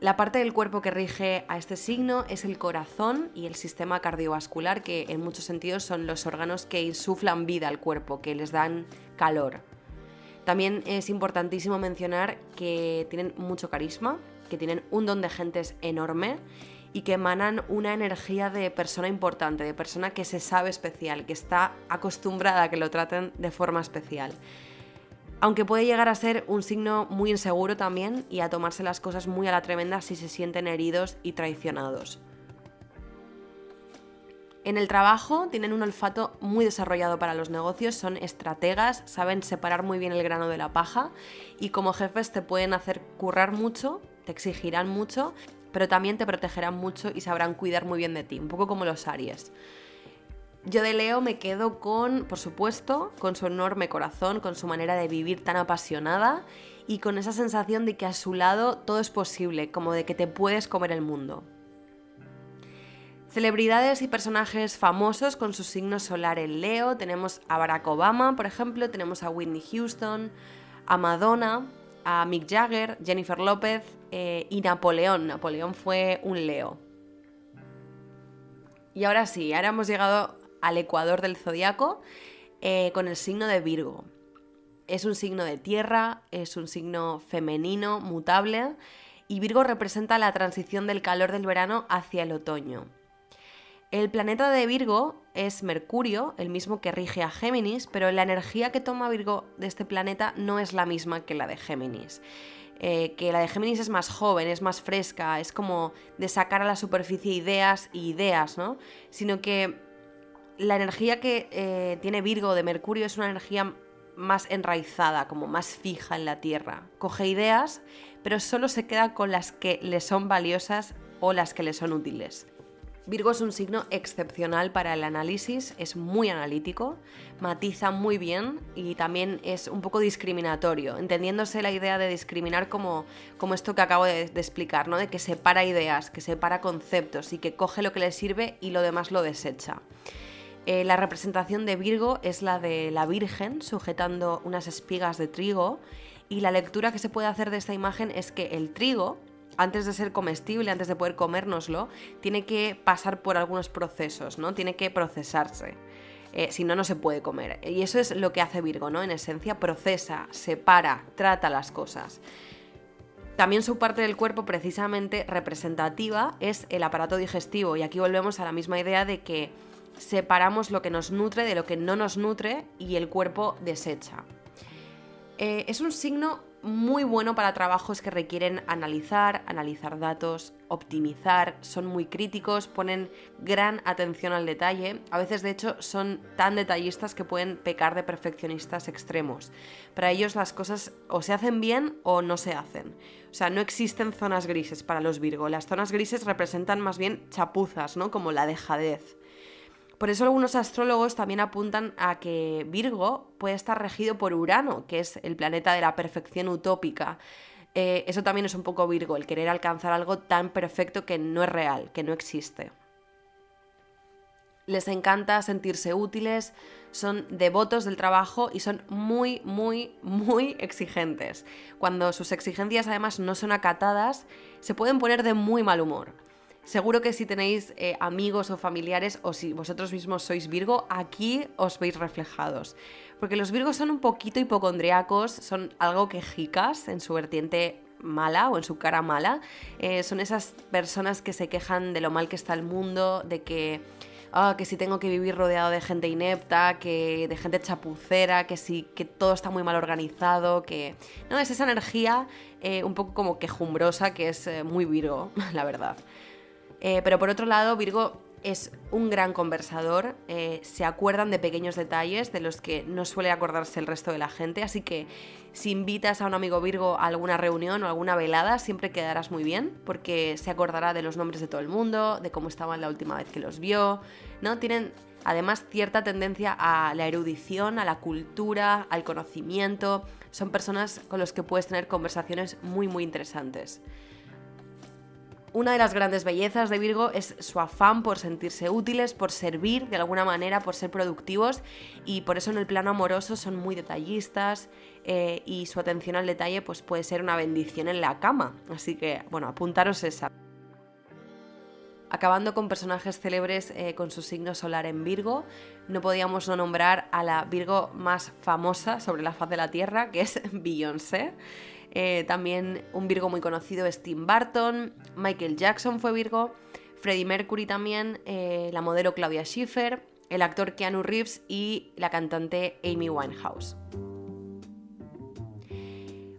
La parte del cuerpo que rige a este signo es el corazón y el sistema cardiovascular, que en muchos sentidos son los órganos que insuflan vida al cuerpo, que les dan calor. También es importantísimo mencionar que tienen mucho carisma, que tienen un don de gentes enorme y que emanan una energía de persona importante, de persona que se sabe especial, que está acostumbrada a que lo traten de forma especial. Aunque puede llegar a ser un signo muy inseguro también y a tomarse las cosas muy a la tremenda si se sienten heridos y traicionados. En el trabajo tienen un olfato muy desarrollado para los negocios, son estrategas, saben separar muy bien el grano de la paja y como jefes te pueden hacer currar mucho, te exigirán mucho, pero también te protegerán mucho y sabrán cuidar muy bien de ti, un poco como los Aries. Yo de Leo me quedo con, por supuesto, con su enorme corazón, con su manera de vivir tan apasionada y con esa sensación de que a su lado todo es posible, como de que te puedes comer el mundo. Celebridades y personajes famosos con su signo solar en Leo. Tenemos a Barack Obama, por ejemplo, tenemos a Whitney Houston, a Madonna, a Mick Jagger, Jennifer López eh, y Napoleón. Napoleón fue un Leo. Y ahora sí, ahora hemos llegado al ecuador del zodiaco eh, con el signo de Virgo. Es un signo de tierra, es un signo femenino, mutable, y Virgo representa la transición del calor del verano hacia el otoño. El planeta de Virgo es Mercurio, el mismo que rige a Géminis, pero la energía que toma Virgo de este planeta no es la misma que la de Géminis. Eh, que la de Géminis es más joven, es más fresca, es como de sacar a la superficie ideas y ideas, ¿no? Sino que la energía que eh, tiene Virgo de Mercurio es una energía más enraizada, como más fija en la Tierra. Coge ideas, pero solo se queda con las que le son valiosas o las que le son útiles. Virgo es un signo excepcional para el análisis, es muy analítico, matiza muy bien y también es un poco discriminatorio, entendiéndose la idea de discriminar como, como esto que acabo de, explicar, ¿no? de que separa ideas, que separa conceptos y que coge lo que le sirve y lo demás lo desecha. Eh, la representación de Virgo es la de la Virgen sujetando unas espigas de trigo y la lectura que se puede hacer de esta imagen es que el trigo, antes de ser comestible, antes de poder comérnoslo, tiene que pasar por algunos procesos, ¿no? Tiene que procesarse. Eh, si no, no se puede comer. Y eso es lo que hace Virgo, ¿no? En esencia, procesa, separa, trata las cosas. También su parte del cuerpo precisamente representativa es el aparato digestivo. Y aquí volvemos a la misma idea de que separamos lo que nos nutre de lo que no nos nutre y el cuerpo desecha. Eh, es un signo muy bueno para trabajos que requieren analizar, analizar datos, optimizar, son muy críticos, ponen gran atención al detalle, a veces de hecho son tan detallistas que pueden pecar de perfeccionistas extremos. Para ellos las cosas o se hacen bien o no se hacen. O sea, no existen zonas grises para los Virgo, las zonas grises representan más bien chapuzas, ¿no? Como la dejadez. Por eso algunos astrólogos también apuntan a que Virgo puede estar regido por Urano, que es el planeta de la perfección utópica. Eh, eso también es un poco Virgo, el querer alcanzar algo tan perfecto que no es real, que no existe. Les encanta sentirse útiles, son devotos del trabajo y son muy, muy, muy exigentes. Cuando sus exigencias además no son acatadas, se pueden poner de muy mal humor. Seguro que si tenéis eh, amigos o familiares o si vosotros mismos sois Virgo, aquí os veis reflejados. Porque los Virgos son un poquito hipocondriacos, son algo quejicas en su vertiente mala o en su cara mala. Eh, son esas personas que se quejan de lo mal que está el mundo, de que, ah, que si tengo que vivir rodeado de gente inepta, que de gente chapucera, que si que todo está muy mal organizado, que no es esa energía eh, un poco como quejumbrosa que es muy Virgo, la verdad. Eh, pero por otro lado, Virgo es un gran conversador, eh, se acuerdan de pequeños detalles de los que no suele acordarse el resto de la gente, así que si invitas a un amigo Virgo a alguna reunión o alguna velada, siempre quedarás muy bien, porque se acordará de los nombres de todo el mundo, de cómo estaban la última vez que los vio, ¿no? Tienen además cierta tendencia a la erudición, a la cultura, al conocimiento, son personas con las que puedes tener conversaciones muy muy interesantes. Una de las grandes bellezas de Virgo es su afán por sentirse útiles, por servir de alguna manera, por ser productivos y por eso en el plano amoroso son muy detallistas eh, y su atención al detalle pues, puede ser una bendición en la cama. Así que, bueno, apuntaros esa. Acabando con personajes célebres eh, con su signo solar en Virgo, no podíamos no nombrar a la Virgo más famosa sobre la faz de la Tierra, que es Beyoncé. Eh, también un Virgo muy conocido es Tim Burton, Michael Jackson fue Virgo, Freddie Mercury también, eh, la modelo Claudia Schiffer, el actor Keanu Reeves y la cantante Amy Winehouse.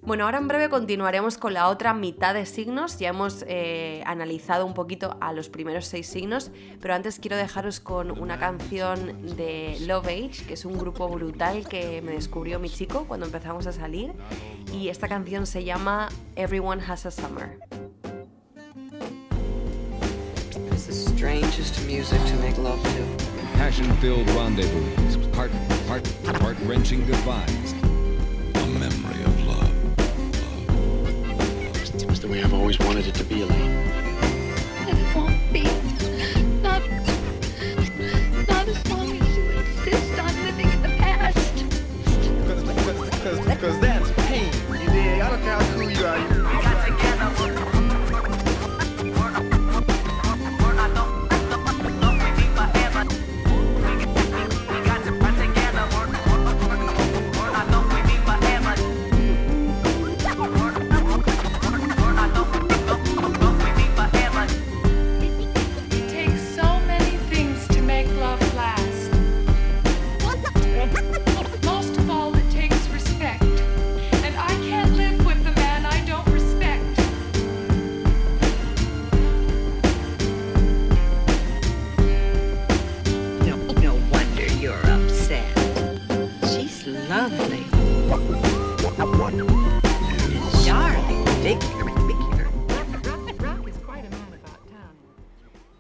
Bueno, ahora en breve continuaremos con la otra mitad de signos. Ya hemos eh, analizado un poquito a los primeros seis signos, pero antes quiero dejaros con una canción de Love Age, que es un grupo brutal que me descubrió mi chico cuando empezamos a salir. Y esta canción se llama Everyone Has a Summer. strangest music to make love to. Passion-filled rendezvous, heart, heart, heart-wrenching goodbyes. The way I've always wanted it to be, Elaine. And it won't be. Not, not as long as you insist on living in the past. Because that's pain. You dig? I don't care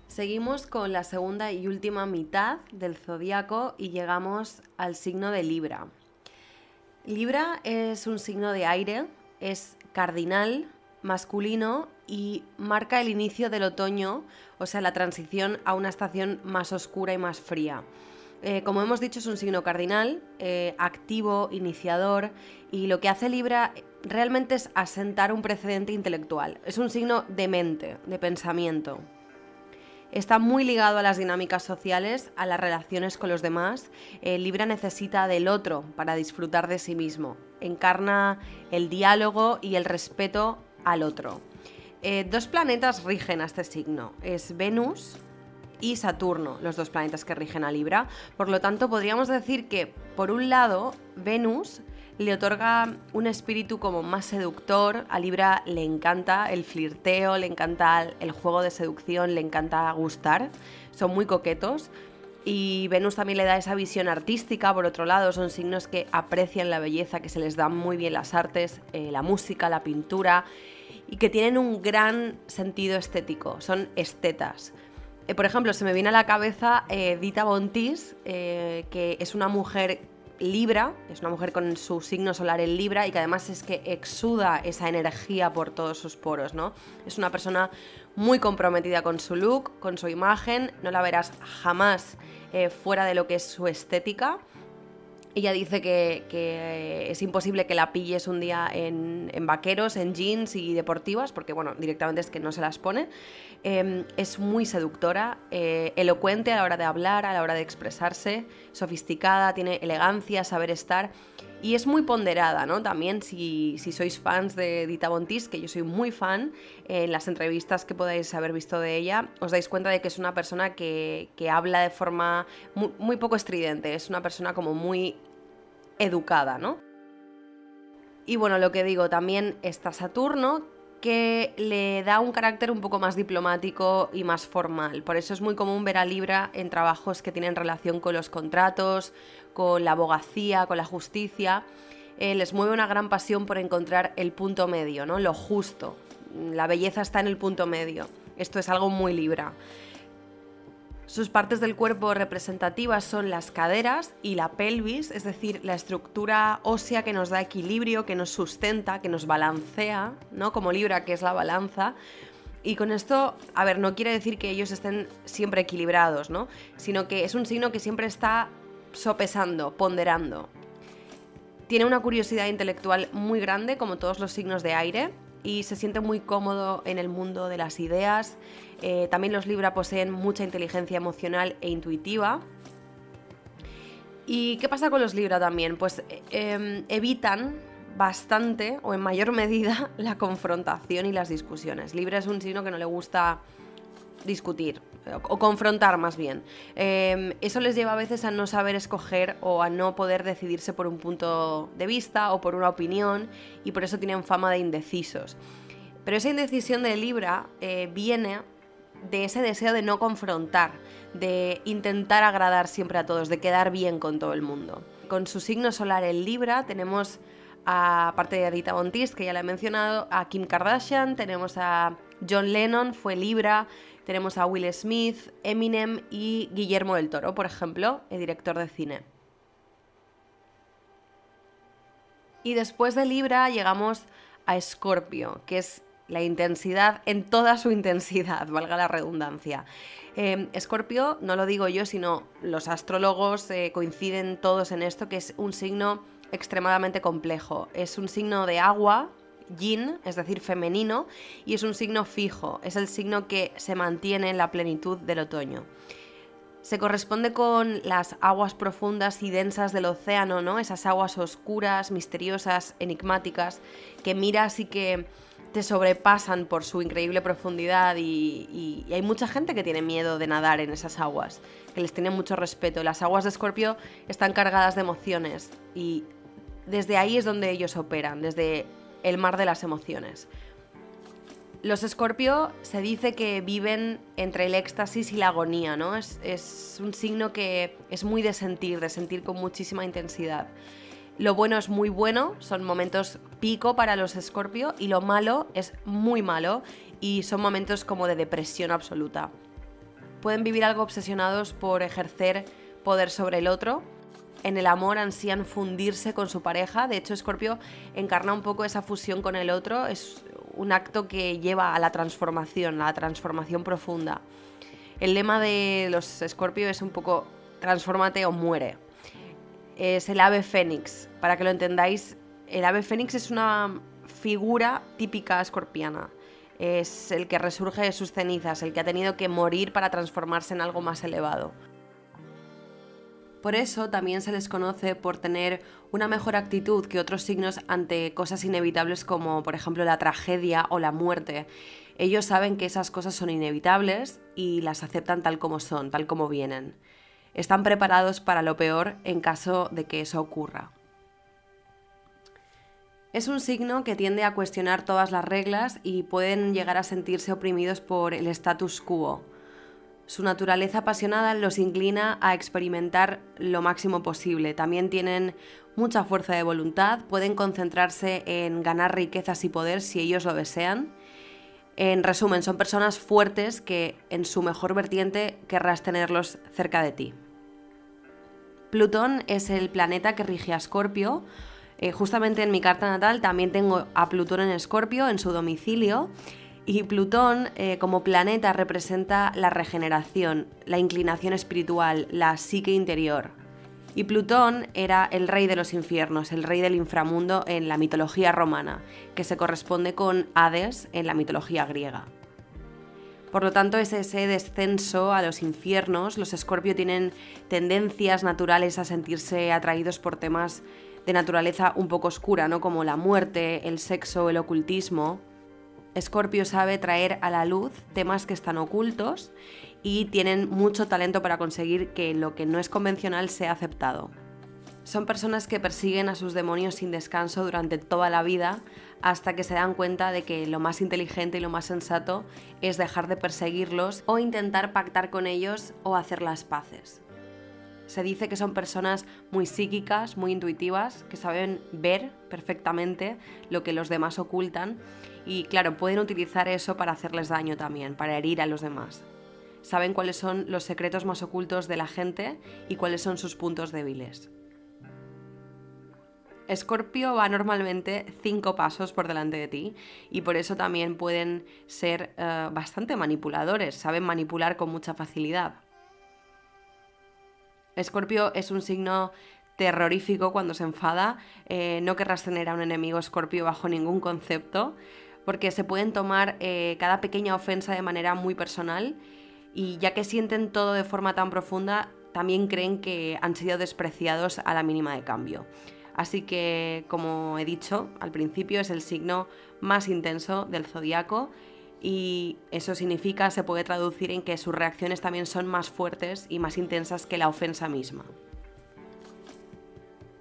Seguimos con la segunda y última mitad del zodíaco y llegamos al signo de Libra. Libra es un signo de aire, es cardinal, masculino y marca el inicio del otoño, o sea, la transición a una estación más oscura y más fría. Eh, como hemos dicho, es un signo cardinal, eh, activo, iniciador, y lo que hace Libra realmente es asentar un precedente intelectual. Es un signo de mente, de pensamiento. Está muy ligado a las dinámicas sociales, a las relaciones con los demás. Eh, Libra necesita del otro para disfrutar de sí mismo. Encarna el diálogo y el respeto al otro. Eh, dos planetas rigen a este signo. Es Venus y Saturno, los dos planetas que rigen a Libra. Por lo tanto, podríamos decir que, por un lado, Venus le otorga un espíritu como más seductor. A Libra le encanta el flirteo, le encanta el juego de seducción, le encanta gustar. Son muy coquetos. Y Venus también le da esa visión artística, por otro lado, son signos que aprecian la belleza, que se les dan muy bien las artes, eh, la música, la pintura, y que tienen un gran sentido estético, son estetas. Eh, por ejemplo, se me viene a la cabeza eh, Dita Bontis, que es una mujer Libra, es una mujer con su signo solar en Libra y que además es que exuda esa energía por todos sus poros, ¿no? Es una persona muy comprometida con su look, con su imagen, no la verás jamás eh, fuera de lo que es su estética. Ella dice que, es imposible que la pilles un día en, vaqueros, en jeans y deportivas, porque bueno, directamente es que no se las pone. Eh, es muy seductora, eh, elocuente a la hora de hablar, a la hora de expresarse, sofisticada, tiene elegancia, saber estar y es muy ponderada, ¿no? También si, si sois fans de Dita Bontis, que yo soy muy fan, en las entrevistas que podáis haber visto de ella, os dais cuenta de que es una persona que, que habla de forma muy, muy poco estridente, es una persona como muy educada, ¿no? Y bueno, lo que digo, también está Saturno, que le da un carácter un poco más diplomático y más formal. Por eso es muy común ver a Libra en trabajos que tienen relación con los contratos, con la abogacía, con la justicia. Eh, les mueve una gran pasión por encontrar el punto medio, ¿no? Lo justo. La belleza está en el punto medio. Esto es algo muy Libra. Sus partes del cuerpo representativas son las caderas y la pelvis, es decir, la estructura ósea que nos da equilibrio, que nos sustenta, que nos balancea, ¿no? Como Libra, que es la balanza. Y con esto, a ver, no quiere decir que ellos estén siempre equilibrados, ¿no? Sino que es un signo que siempre está sopesando, ponderando. Tiene una curiosidad intelectual muy grande, como todos los signos de aire, y se siente muy cómodo en el mundo de las ideas. Eh, también los Libra poseen mucha inteligencia emocional e intuitiva. ¿Y qué pasa con los Libra también? Pues eh, evitan bastante o en mayor medida la confrontación y las discusiones. Libra es un signo que no le gusta discutir o confrontar más bien. Eh, eso les lleva a veces a no saber escoger o a no poder decidirse por un punto de vista o por una opinión y por eso tienen fama de indecisos. Pero esa indecisión de Libra eh, viene de ese deseo de no confrontar, de intentar agradar siempre a todos, de quedar bien con todo el mundo. Con su signo solar en Libra tenemos, aparte de Adita Bontis, que ya la he mencionado, a Kim Kardashian, tenemos a John Lennon, fue Libra, tenemos a Will Smith, Eminem y Guillermo del Toro, por ejemplo, el director de cine. Y después de Libra llegamos a Escorpio, que es la intensidad en toda su intensidad, valga la redundancia. Escorpio, no lo digo yo, sino los astrólogos eh, coinciden todos en esto, que es un signo extremadamente complejo. Es un signo de agua, yin, es decir, femenino, y es un signo fijo, es el signo que se mantiene en la plenitud del otoño. Se corresponde con las aguas profundas y densas del océano, ¿no? Esas aguas oscuras, misteriosas, enigmáticas, que miras y que te sobrepasan por su increíble profundidad y, y, hay mucha gente que tiene miedo de nadar en esas aguas, que les tiene mucho respeto. Las aguas de Escorpio están cargadas de emociones y desde ahí es donde ellos operan, desde el mar de las emociones. Los Escorpio se dice que viven entre el éxtasis y la agonía, ¿no? Es, es, un signo que es muy de sentir, de sentir con muchísima intensidad. Lo bueno es muy bueno, son momentos pico para los Escorpio, y lo malo es muy malo y son momentos como de depresión absoluta. Pueden vivir algo obsesionados por ejercer poder sobre el otro, en el amor ansían fundirse con su pareja. De hecho, Escorpio encarna un poco esa fusión con el otro. Es un acto que lleva a la transformación, a la transformación profunda. El lema de los Escorpio es un poco transfórmate o muere. Es el ave fénix. Para que lo entendáis, el ave fénix es una figura típica escorpiana. Es el que resurge de sus cenizas, el que ha tenido que morir para transformarse en algo más elevado. Por eso también se les conoce por tener una mejor actitud que otros signos ante cosas inevitables como por ejemplo la tragedia o la muerte. Ellos saben que esas cosas son inevitables y las aceptan tal como son, tal como vienen. Están preparados para lo peor en caso de que eso ocurra. Es un signo que tiende a cuestionar todas las reglas y pueden llegar a sentirse oprimidos por el status quo. Su naturaleza apasionada los inclina a experimentar lo máximo posible. También tienen mucha fuerza de voluntad, pueden concentrarse en ganar riquezas y poder si ellos lo desean. En resumen, son personas fuertes que en su mejor vertiente querrás tenerlos cerca de ti. Plutón es el planeta que rige a Escorpio. Eh, justamente en mi carta natal también tengo a Plutón en Escorpio, en su domicilio. Y Plutón eh, como planeta representa la regeneración, la inclinación espiritual, la psique interior. Y Plutón era el rey de los infiernos, el rey del inframundo en la mitología romana, que se corresponde con Hades en la mitología griega. Por lo tanto, es ese descenso a los infiernos. Los Escorpio tienen tendencias naturales a sentirse atraídos por temas de naturaleza un poco oscura, ¿no? como la muerte, el sexo, el ocultismo. Escorpio sabe traer a la luz temas que están ocultos y tienen mucho talento para conseguir que lo que no es convencional sea aceptado. Son personas que persiguen a sus demonios sin descanso durante toda la vida hasta que se dan cuenta de que lo más inteligente y lo más sensato es dejar de perseguirlos o intentar pactar con ellos o hacer las paces. Se dice que son personas muy psíquicas, muy intuitivas, que saben ver perfectamente lo que los demás ocultan y claro, pueden utilizar eso para hacerles daño también, para herir a los demás. Saben cuáles son los secretos más ocultos de la gente y cuáles son sus puntos débiles. Escorpio va normalmente cinco pasos por delante de ti y por eso también pueden ser eh, bastante manipuladores, saben manipular con mucha facilidad. Escorpio es un signo terrorífico cuando se enfada, eh, no querrás tener a un enemigo escorpio bajo ningún concepto, porque se pueden tomar eh, cada pequeña ofensa de manera muy personal y ya que sienten todo de forma tan profunda, también creen que han sido despreciados a la mínima de cambio. Así que, como he dicho al principio, es el signo más intenso del zodiaco y eso significa, se puede traducir en que sus reacciones también son más fuertes y más intensas que la ofensa misma.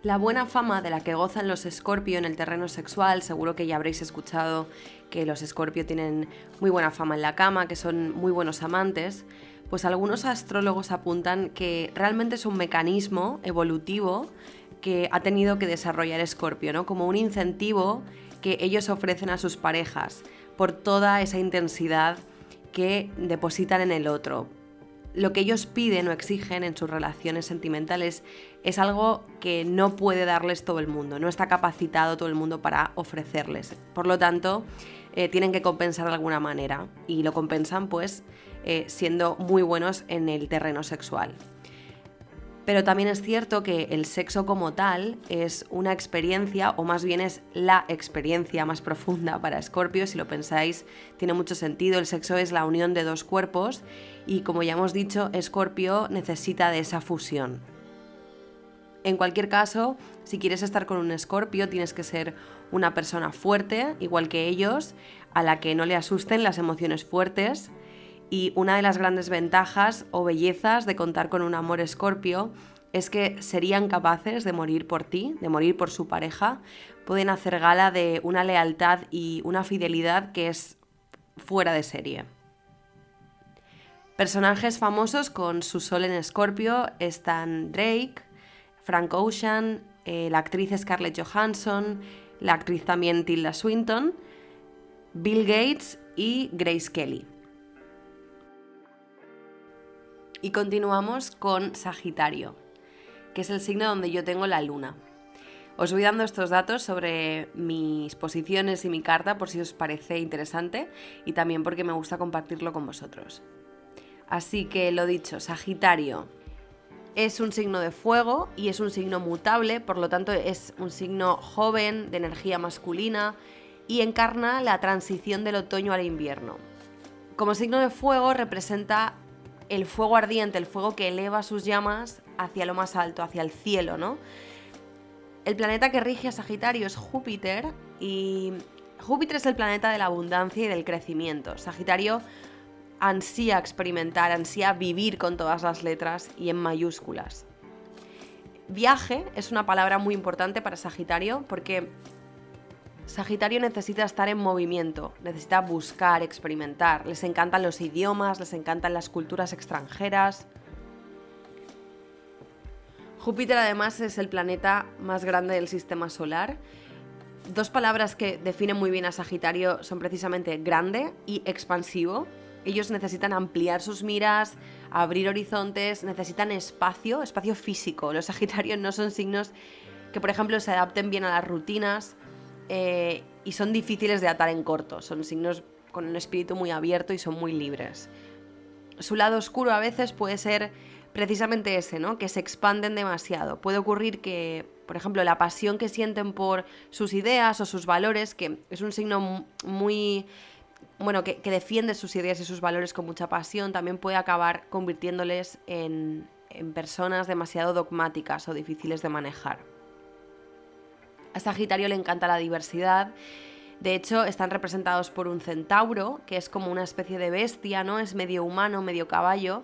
La buena fama de la que gozan los Escorpio en el terreno sexual, seguro que ya habréis escuchado que los Escorpio tienen muy buena fama en la cama, que son muy buenos amantes, pues algunos astrólogos apuntan que realmente es un mecanismo evolutivo que ha tenido que desarrollar Escorpio, ¿no? Como un incentivo que ellos ofrecen a sus parejas por toda esa intensidad que depositan en el otro. Lo que ellos piden o exigen en sus relaciones sentimentales es algo que no puede darles todo el mundo, no está capacitado todo el mundo para ofrecerles. Por lo tanto, eh, tienen que compensar de alguna manera y lo compensan pues eh, siendo muy buenos en el terreno sexual. Pero también es cierto que el sexo como tal es una experiencia, o más bien es la experiencia más profunda para Scorpio, si lo pensáis, tiene mucho sentido. El sexo es la unión de dos cuerpos y como ya hemos dicho, Scorpio necesita de esa fusión. En cualquier caso, si quieres estar con un escorpio, tienes que ser una persona fuerte, igual que ellos, a la que no le asusten las emociones fuertes. Y una de las grandes ventajas o bellezas de contar con un amor escorpio es que serían capaces de morir por ti, de morir por su pareja. Pueden hacer gala de una lealtad y una fidelidad que es fuera de serie. Personajes famosos con su sol en escorpio están Drake, Frank Ocean, eh, la actriz Scarlett Johansson, la actriz también Tilda Swinton, Bill Gates y Grace Kelly. Y continuamos con Sagitario, que es el signo donde yo tengo la luna. Os voy dando estos datos sobre mis posiciones y mi carta por si os parece interesante y también porque me gusta compartirlo con vosotros. Así que lo dicho, Sagitario, es un signo de fuego y es un signo mutable, por lo tanto es un signo joven, de energía masculina y encarna la transición del otoño al invierno. Como signo de fuego representa el fuego ardiente, el fuego que eleva sus llamas hacia lo más alto, hacia el cielo, ¿no? El planeta que rige a Sagitario es Júpiter y Júpiter es el planeta de la abundancia y del crecimiento. Sagitario ansía experimentar, ansía vivir con todas las letras y en mayúsculas. Viaje es una palabra muy importante para Sagitario porque Sagitario necesita estar en movimiento, necesita buscar, experimentar. Les encantan los idiomas, les encantan las culturas extranjeras. Júpiter además es el planeta más grande del sistema solar. Dos palabras que definen muy bien a Sagitario son precisamente grande y expansivo. Ellos necesitan ampliar sus miras, abrir horizontes, necesitan espacio, espacio físico. Los Sagitarios no son signos que, por ejemplo, se adapten bien a las rutinas eh, y son difíciles de atar en corto. Son signos con un espíritu muy abierto y son muy libres. Su lado oscuro a veces puede ser precisamente ese, ¿no? Que se expanden demasiado. Puede ocurrir que, por ejemplo, la pasión que sienten por sus ideas o sus valores, que es un signo muy bueno, que, defiende sus ideas y sus valores con mucha pasión, también puede acabar convirtiéndoles en, personas demasiado dogmáticas o difíciles de manejar. A Sagitario le encanta la diversidad. De hecho, están representados por un centauro, que es como una especie de bestia, ¿no? Es medio humano, medio caballo.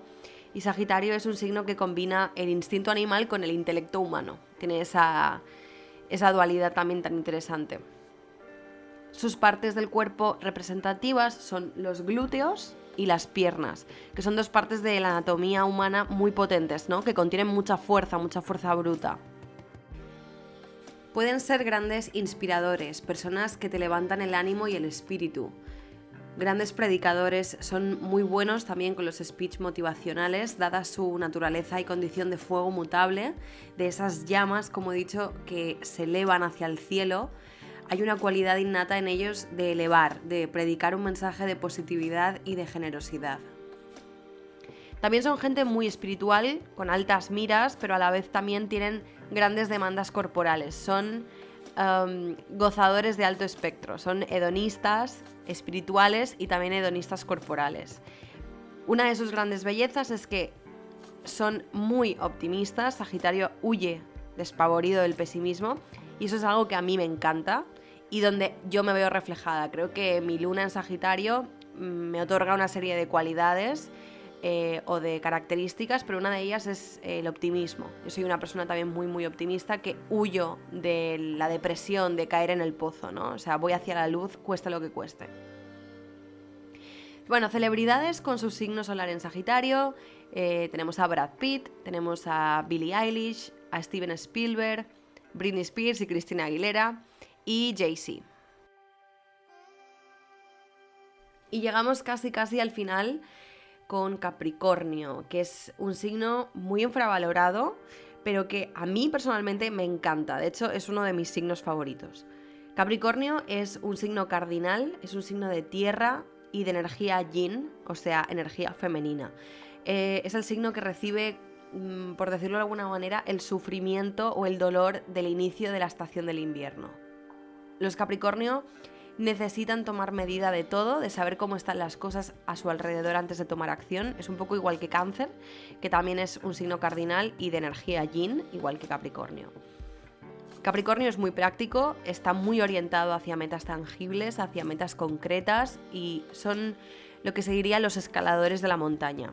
Y Sagitario es un signo que combina el instinto animal con el intelecto humano. Tiene esa dualidad también tan interesante. Sus partes del cuerpo representativas son los glúteos y las piernas, que son dos partes de la anatomía humana muy potentes, ¿no? Que contienen mucha fuerza, mucha fuerza bruta. Pueden ser grandes inspiradores, personas que te levantan el ánimo y el espíritu. Grandes predicadores son muy buenos también con los speech motivacionales, dada su naturaleza y condición de fuego mutable, de esas llamas, como he dicho, que se elevan hacia el cielo hay una cualidad innata en ellos de elevar, de predicar un mensaje de positividad y de generosidad. También son gente muy espiritual, con altas miras, pero a la vez también tienen grandes demandas corporales. Son um, gozadores de alto espectro, son hedonistas espirituales y también hedonistas corporales. Una de sus grandes bellezas es que son muy optimistas, Sagitario huye despavorido del pesimismo y eso es algo que a mí me encanta y donde yo me veo reflejada. Creo que mi luna en Sagitario me otorga una serie de cualidades eh, o de características, pero una de ellas es el optimismo. Yo soy una persona también muy, muy optimista que huyo de la depresión, de caer en el pozo, ¿no? O sea, voy hacia la luz, cueste lo que cueste. Bueno, celebridades con su signo solar en Sagitario. Eh, tenemos a Brad Pitt, tenemos a Billie Eilish, a Steven Spielberg, Britney Spears y Christina Aguilera y Jay-Z. Y llegamos casi casi al final con Capricornio, que es un signo muy infravalorado, pero que a mí personalmente me encanta. De hecho, es uno de mis signos favoritos. Capricornio es un signo cardinal, es un signo de tierra y de energía yin, o sea, energía femenina. Eh, es el signo que recibe, mm, por decirlo de alguna manera, el sufrimiento o el dolor del inicio de la estación del invierno. Los Capricornio necesitan tomar medida de todo, de saber cómo están las cosas a su alrededor antes de tomar acción. Es un poco igual que Cáncer, que también es un signo cardinal y de energía yin, igual que Capricornio. Capricornio es muy práctico, está muy orientado hacia metas tangibles, hacia metas concretas y son lo que se diría los escaladores de la montaña.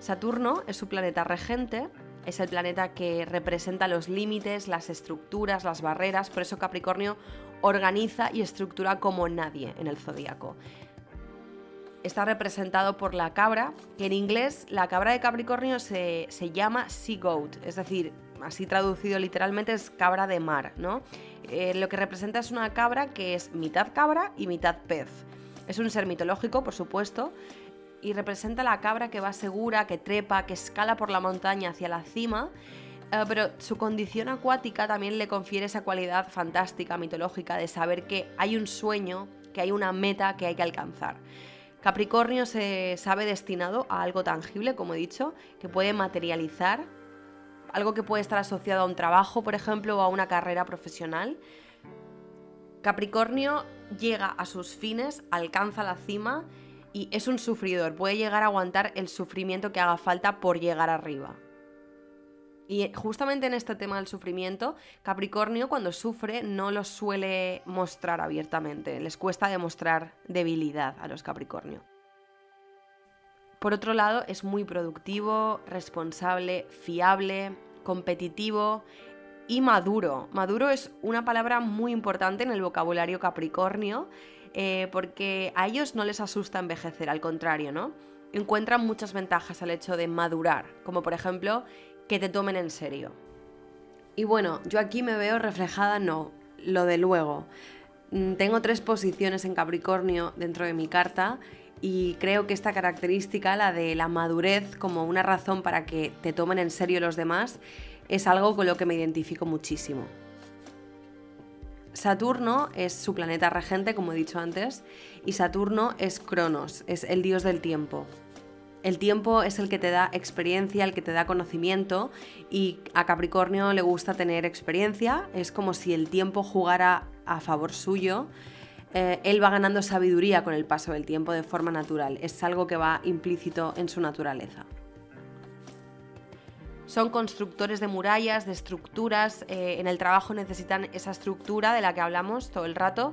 Saturno es su planeta regente, es el planeta que representa los límites, las estructuras, las barreras, por eso Capricornio organiza y estructura como nadie en el zodíaco. Está representado por la cabra, que en inglés la cabra de Capricornio se, se llama sea goat, es decir, así traducido literalmente es cabra de mar, ¿no? Eh, lo que representa es una cabra que es mitad cabra y mitad pez. Es un ser mitológico, por supuesto, y representa la cabra que va segura, que trepa, que escala por la montaña hacia la cima, eh, pero su condición acuática también le confiere esa cualidad fantástica, mitológica, de saber que hay un sueño, que hay una meta que hay que alcanzar. Capricornio se sabe destinado a algo tangible, como he dicho, que puede materializar, algo que puede estar asociado a un trabajo, por ejemplo, o a una carrera profesional. Capricornio llega a sus fines, alcanza la cima y es un sufridor, puede llegar a aguantar el sufrimiento que haga falta por llegar arriba. Y justamente en este tema del sufrimiento, Capricornio cuando sufre no lo suele mostrar abiertamente, les cuesta demostrar debilidad a los Capricornio. Por otro lado, es muy productivo, responsable, fiable, competitivo y maduro. Maduro es una palabra muy importante en el vocabulario Capricornio eh, porque a ellos no les asusta envejecer, al contrario, ¿no? Encuentran muchas ventajas al hecho de madurar, como por ejemplo que te tomen en serio. Y bueno, yo aquí me veo reflejada, no, lo de luego. Mm, tengo tres posiciones en Capricornio dentro de mi carta y creo que esta característica, la de la madurez como una razón para que te tomen en serio los demás, es algo con lo que me identifico muchísimo. Saturno es su planeta regente, como he dicho antes, y Saturno es Cronos, es el dios del tiempo. El tiempo es el que te da experiencia, el que te da conocimiento y a Capricornio le gusta tener experiencia, es como si el tiempo jugara a favor suyo. Eh, él va ganando sabiduría con el paso del tiempo de forma natural, es algo que va implícito en su naturaleza. Son constructores de murallas, de estructuras, eh, en el trabajo necesitan esa estructura de la que hablamos todo el rato.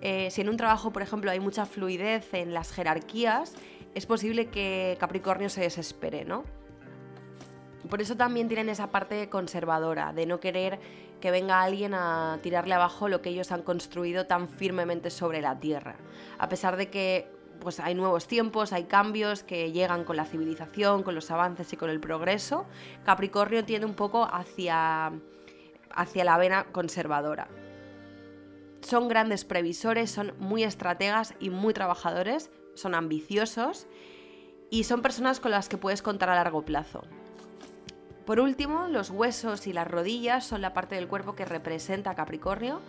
Eh, si en un trabajo, por ejemplo, hay mucha fluidez en las jerarquías, es posible que Capricornio se desespere, ¿no? Por eso también tienen esa parte conservadora, de no querer que venga alguien a tirarle abajo lo que ellos han construido tan firmemente sobre la Tierra. A pesar de que pues, hay nuevos tiempos, hay cambios que llegan con la civilización, con los avances y con el progreso, Capricornio tiende un poco hacia, hacia la vena conservadora. Son grandes previsores, son muy estrategas y muy trabajadores, son ambiciosos y son personas con las que puedes contar a largo plazo. Por último, los huesos y las rodillas son la parte del cuerpo que representa a Capricornio.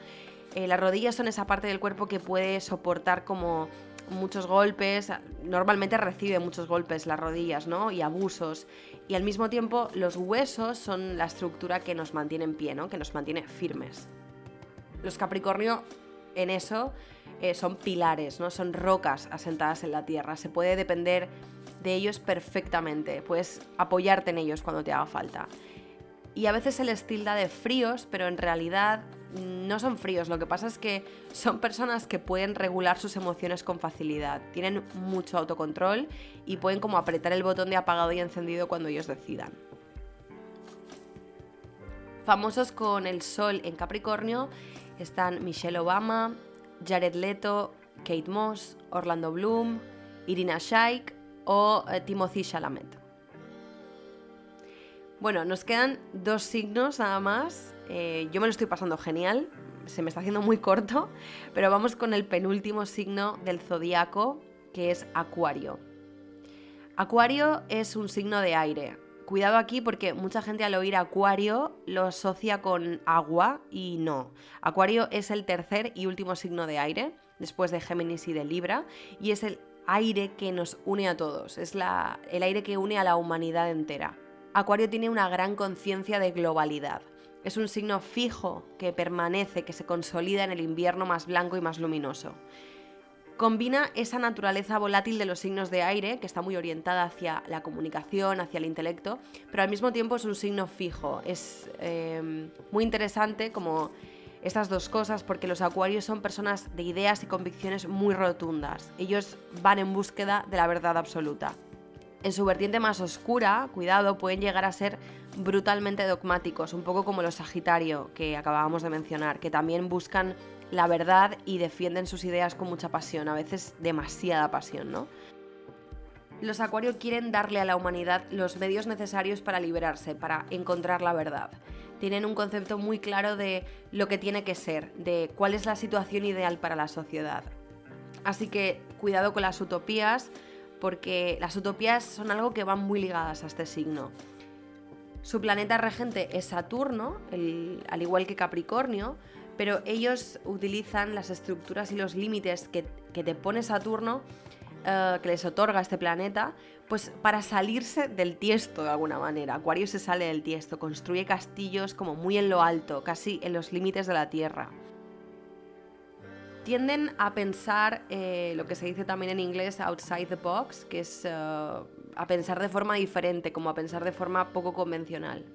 Eh, las rodillas son esa parte del cuerpo que puede soportar como muchos golpes, normalmente recibe muchos golpes las rodillas, ¿no? Y abusos. Y al mismo tiempo los huesos son la estructura que nos mantiene en pie, ¿no? Que nos mantiene firmes. Los Capricornio en eso eh, son pilares, ¿no? son rocas asentadas en la tierra. Se puede depender de ellos perfectamente, puedes apoyarte en ellos cuando te haga falta. Y a veces se les tilda de fríos, pero en realidad no son fríos, lo que pasa es que son personas que pueden regular sus emociones con facilidad, tienen mucho autocontrol y pueden como apretar el botón de apagado y encendido cuando ellos decidan. Famosos con el sol en Capricornio están Michelle Obama, Jared Leto, Kate Moss, Orlando Bloom, Irina Shayk o eh, Timothy Chalamet. Bueno, nos quedan dos signos nada más. Eh, yo me lo estoy pasando genial, se me está haciendo muy corto, pero vamos con el penúltimo signo del zodiaco, que es Acuario. Acuario es un signo de aire. Cuidado aquí porque mucha gente al oír Acuario lo asocia con agua y no. Acuario es el tercer y último signo de aire, después de Géminis y de Libra, y es el aire que nos une a todos, es el aire que une a la humanidad entera. Acuario tiene una gran conciencia de globalidad. Es un signo fijo que permanece, que se consolida en el invierno más blanco y más luminoso. Combina esa naturaleza volátil de los signos de aire, que está muy orientada hacia la comunicación, hacia el intelecto, pero al mismo tiempo es un signo fijo. Es eh, muy interesante como estas dos cosas porque los acuarios son personas de ideas y convicciones muy rotundas. Ellos van en búsqueda de la verdad absoluta. En su vertiente más oscura, cuidado, pueden llegar a ser brutalmente dogmáticos, un poco como los Sagitario que acabábamos de mencionar, que también buscan la verdad y defienden sus ideas con mucha pasión, a veces demasiada pasión, ¿no? Los Acuario quieren darle a la humanidad los medios necesarios para liberarse, para encontrar la verdad. Tienen un concepto muy claro de lo que tiene que ser, de cuál es la situación ideal para la sociedad. Así que cuidado con las utopías, porque las utopías son algo que van muy ligadas a este signo. Su planeta regente es Saturno, al igual que Capricornio, pero ellos utilizan las estructuras y los límites que, que te pone Saturno, eh, que les otorga este planeta, pues para salirse del tiesto de alguna manera. Acuario se sale del tiesto, construye castillos como muy en lo alto, casi en los límites de la Tierra tienden a pensar eh, lo que se dice también en inglés outside the box, que es eh, a pensar de forma diferente, como a pensar de forma poco convencional.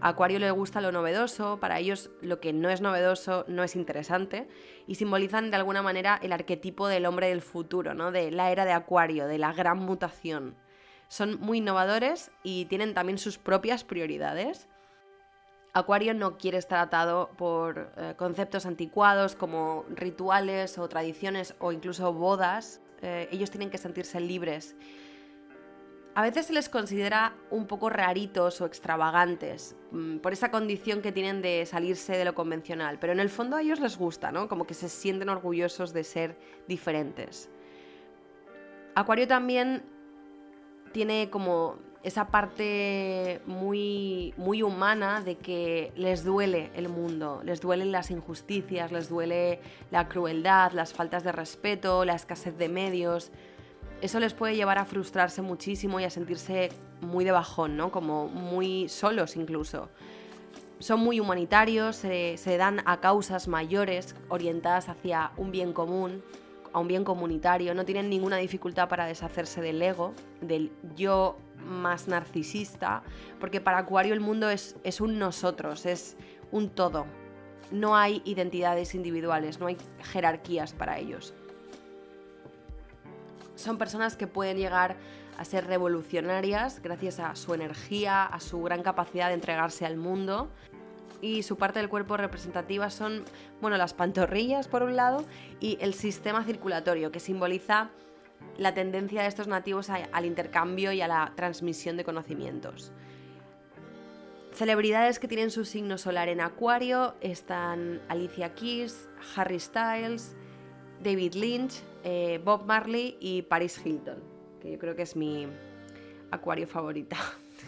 A Acuario le gusta lo novedoso, para ellos lo que no es novedoso no es interesante y simbolizan de alguna manera el arquetipo del hombre del futuro, ¿no? de la era de Acuario, de la gran mutación. Son muy innovadores y tienen también sus propias prioridades. Acuario no quiere estar atado por eh, conceptos anticuados como rituales o tradiciones o incluso bodas. Eh, ellos tienen que sentirse libres. A veces se les considera un poco raritos o extravagantes mm, por esa condición que tienen de salirse de lo convencional, pero en el fondo a ellos les gusta, ¿no? Como que se sienten orgullosos de ser diferentes. Acuario también tiene como esa parte muy, muy humana de que les duele el mundo, les duelen las injusticias, les duele la crueldad, las faltas de respeto, la escasez de medios. Eso les puede llevar a frustrarse muchísimo y a sentirse muy de bajón, ¿no? Como muy solos incluso. Son muy humanitarios, se, dan a causas mayores orientadas hacia un bien común, a un bien comunitario, no tienen ninguna dificultad para deshacerse del ego, del yo más narcisista, porque para Acuario el mundo es un nosotros, es un todo. No hay identidades individuales, no hay jerarquías para ellos. Son personas que pueden llegar a ser revolucionarias gracias a su energía, a su gran capacidad de entregarse al mundo y su parte del cuerpo representativa son, bueno, las pantorrillas por un lado y el sistema circulatorio que simboliza la tendencia de estos nativos al intercambio y a la transmisión de conocimientos. Celebridades que tienen su signo solar en Acuario están Alicia Keys, Harry Styles, David Lynch, eh, Bob Marley y Paris Hilton, que yo creo que es mi Acuario favorita.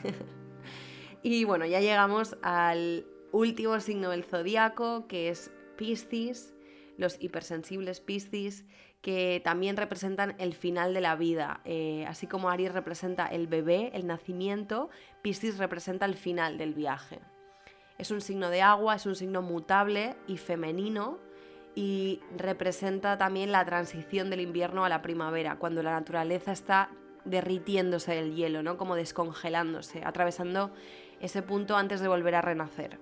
y bueno, ya llegamos al último signo del zodiaco, que es Piscis, los hipersensibles Piscis, que también representan el final de la vida. Eh, así como Aries representa el bebé, el nacimiento, Piscis representa el final del viaje. Es un signo de agua, es un signo mutable y femenino y representa también la transición del invierno a la primavera, cuando la naturaleza está derritiéndose del hielo, ¿no? Como descongelándose, atravesando ese punto antes de volver a renacer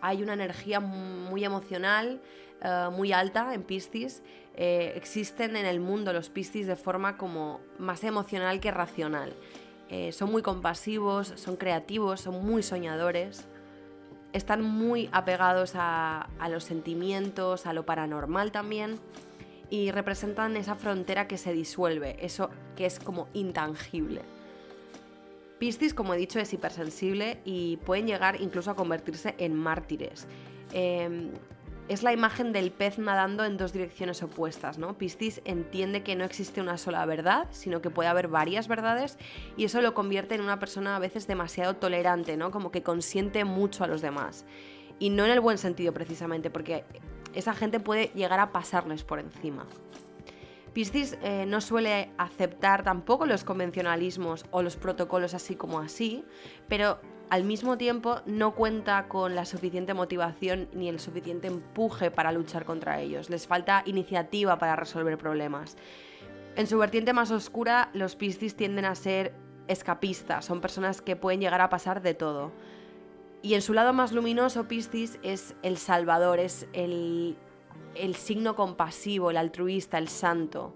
hay una energía muy emocional, eh, muy alta en Piscis. Eh, existen en el mundo los Piscis de forma como más emocional que racional. Eh, son muy compasivos, son creativos, son muy soñadores. Están muy apegados a, los sentimientos, a lo paranormal también. Y representan esa frontera que se disuelve, eso que es como intangible. Piscis, como he dicho, es hipersensible y pueden llegar incluso a convertirse en mártires. Eh, es la imagen del pez nadando en dos direcciones opuestas, ¿no? Piscis entiende que no existe una sola verdad, sino que puede haber varias verdades y eso lo convierte en una persona a veces demasiado tolerante, ¿no? Como que consiente mucho a los demás. Y no en el buen sentido precisamente, porque esa gente puede llegar a pasarles por encima. Piscis eh, no suele aceptar tampoco los convencionalismos o los protocolos así como así, pero al mismo tiempo no cuenta con la suficiente motivación ni el suficiente empuje para luchar contra ellos. Les falta iniciativa para resolver problemas. En su vertiente más oscura, los Piscis tienden a ser escapistas, son personas que pueden llegar a pasar de todo. Y en su lado más luminoso, Piscis es el salvador, es el el signo compasivo, el altruista, el santo.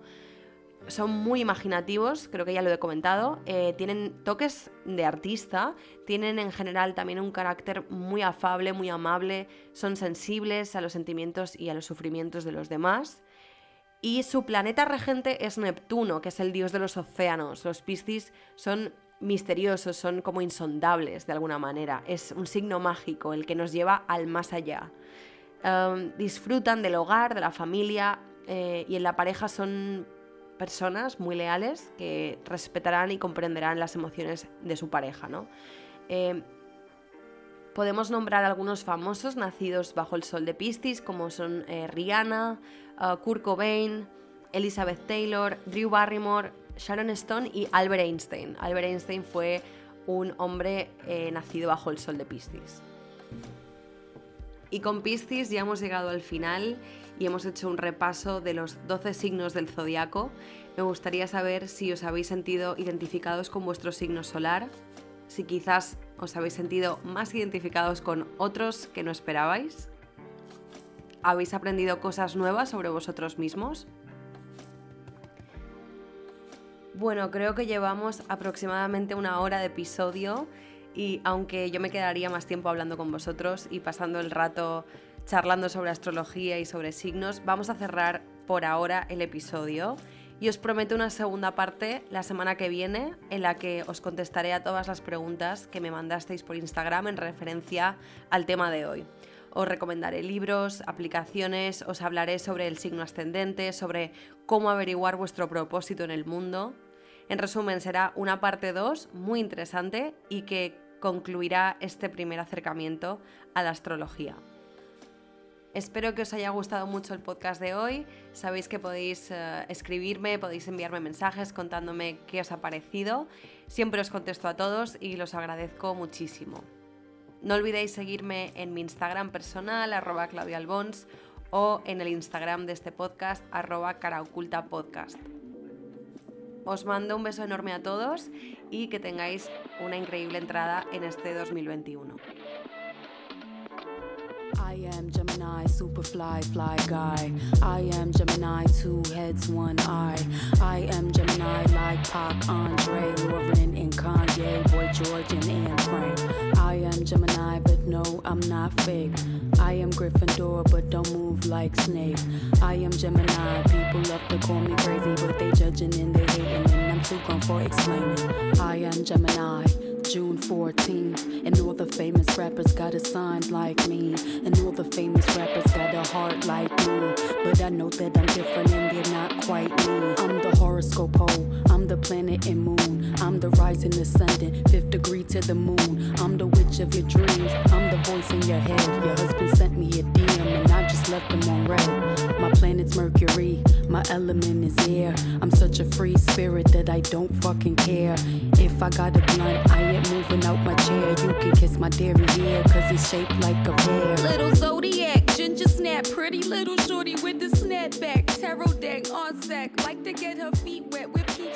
Son muy imaginativos, creo que ya lo he comentado, eh, tienen toques de artista, tienen en general también un carácter muy afable, muy amable, son sensibles a los sentimientos y a los sufrimientos de los demás. Y su planeta regente es Neptuno, que es el dios de los océanos. Los Piscis son misteriosos, son como insondables de alguna manera. Es un signo mágico, el que nos lleva al más allá. Um, disfrutan del hogar, de la familia eh, y en la pareja son personas muy leales que respetarán y comprenderán las emociones de su pareja. ¿no? Eh, podemos nombrar algunos famosos nacidos bajo el sol de Piscis, como son eh, Rihanna, uh, Kurt Cobain, Elizabeth Taylor, Drew Barrymore, Sharon Stone y Albert Einstein. Albert Einstein fue un hombre nacido bajo el sol de Piscis. Y con Piscis ya hemos llegado al final y hemos hecho un repaso de los 12 signos del zodiaco. Me gustaría saber si os habéis sentido identificados con vuestro signo solar, si quizás os habéis sentido más identificados con otros que no esperabais. ¿Habéis aprendido cosas nuevas sobre vosotros mismos? Bueno, creo que llevamos aproximadamente una hora de episodio y aunque yo me quedaría más tiempo hablando con vosotros y pasando el rato charlando sobre astrología y sobre signos, vamos a cerrar por ahora el episodio y os prometo una segunda parte la semana que viene en la que os contestaré a todas las preguntas que me mandasteis por Instagram en referencia al tema de hoy. Os recomendaré libros, aplicaciones, os hablaré sobre el signo ascendente, sobre cómo averiguar vuestro propósito en el mundo. En resumen, será una parte 2 muy interesante y que concluirá este primer acercamiento a la astrología. Espero que os haya gustado mucho el podcast de hoy. Sabéis que podéis eh, escribirme, podéis enviarme mensajes contándome qué os ha parecido. Siempre os contesto a todos y los agradezco muchísimo. No olvidéis seguirme en mi Instagram personal, arroba claudialbons, o en el Instagram de este podcast, arroba caraocultapodcast. Os mando un beso enorme a todos y que tengáis una increíble entrada en este 2021. I am Gemini, super fly, fly guy. I am Gemini, two heads, one eye. I am Gemini, like Pac, Andre, Lauren, and Kanye, Boy George, and Anne Frank. I am Gemini, but no, I'm not fake. I am Gryffindor, but don't move like Snape. I am Gemini, people love to call me crazy, but they judging and they hating, and I'm too gone for explaining. I am Gemini. June 14th. And all the famous rappers got a sign like me. And all the famous rappers got a heart like me. But I know that I'm different and they're not quite me. I'm the horoscope pole, I'm the planet and moon. I'm the rising ascendant, fifth degree to the moon. I'm the witch of your dreams, I'm the voice in your head. Your husband sent me a just left him on red. My planet's Mercury, my element is air. I'm such a free spirit that I don't fucking care. If I got a blunt, I ain't moving out my chair. You can kiss my dairy hair, cause it's shaped like a pear. Little zodiac, ginger snap, pretty little shorty with the snapback. Tarot deck on sack, like to get her feet wet with peep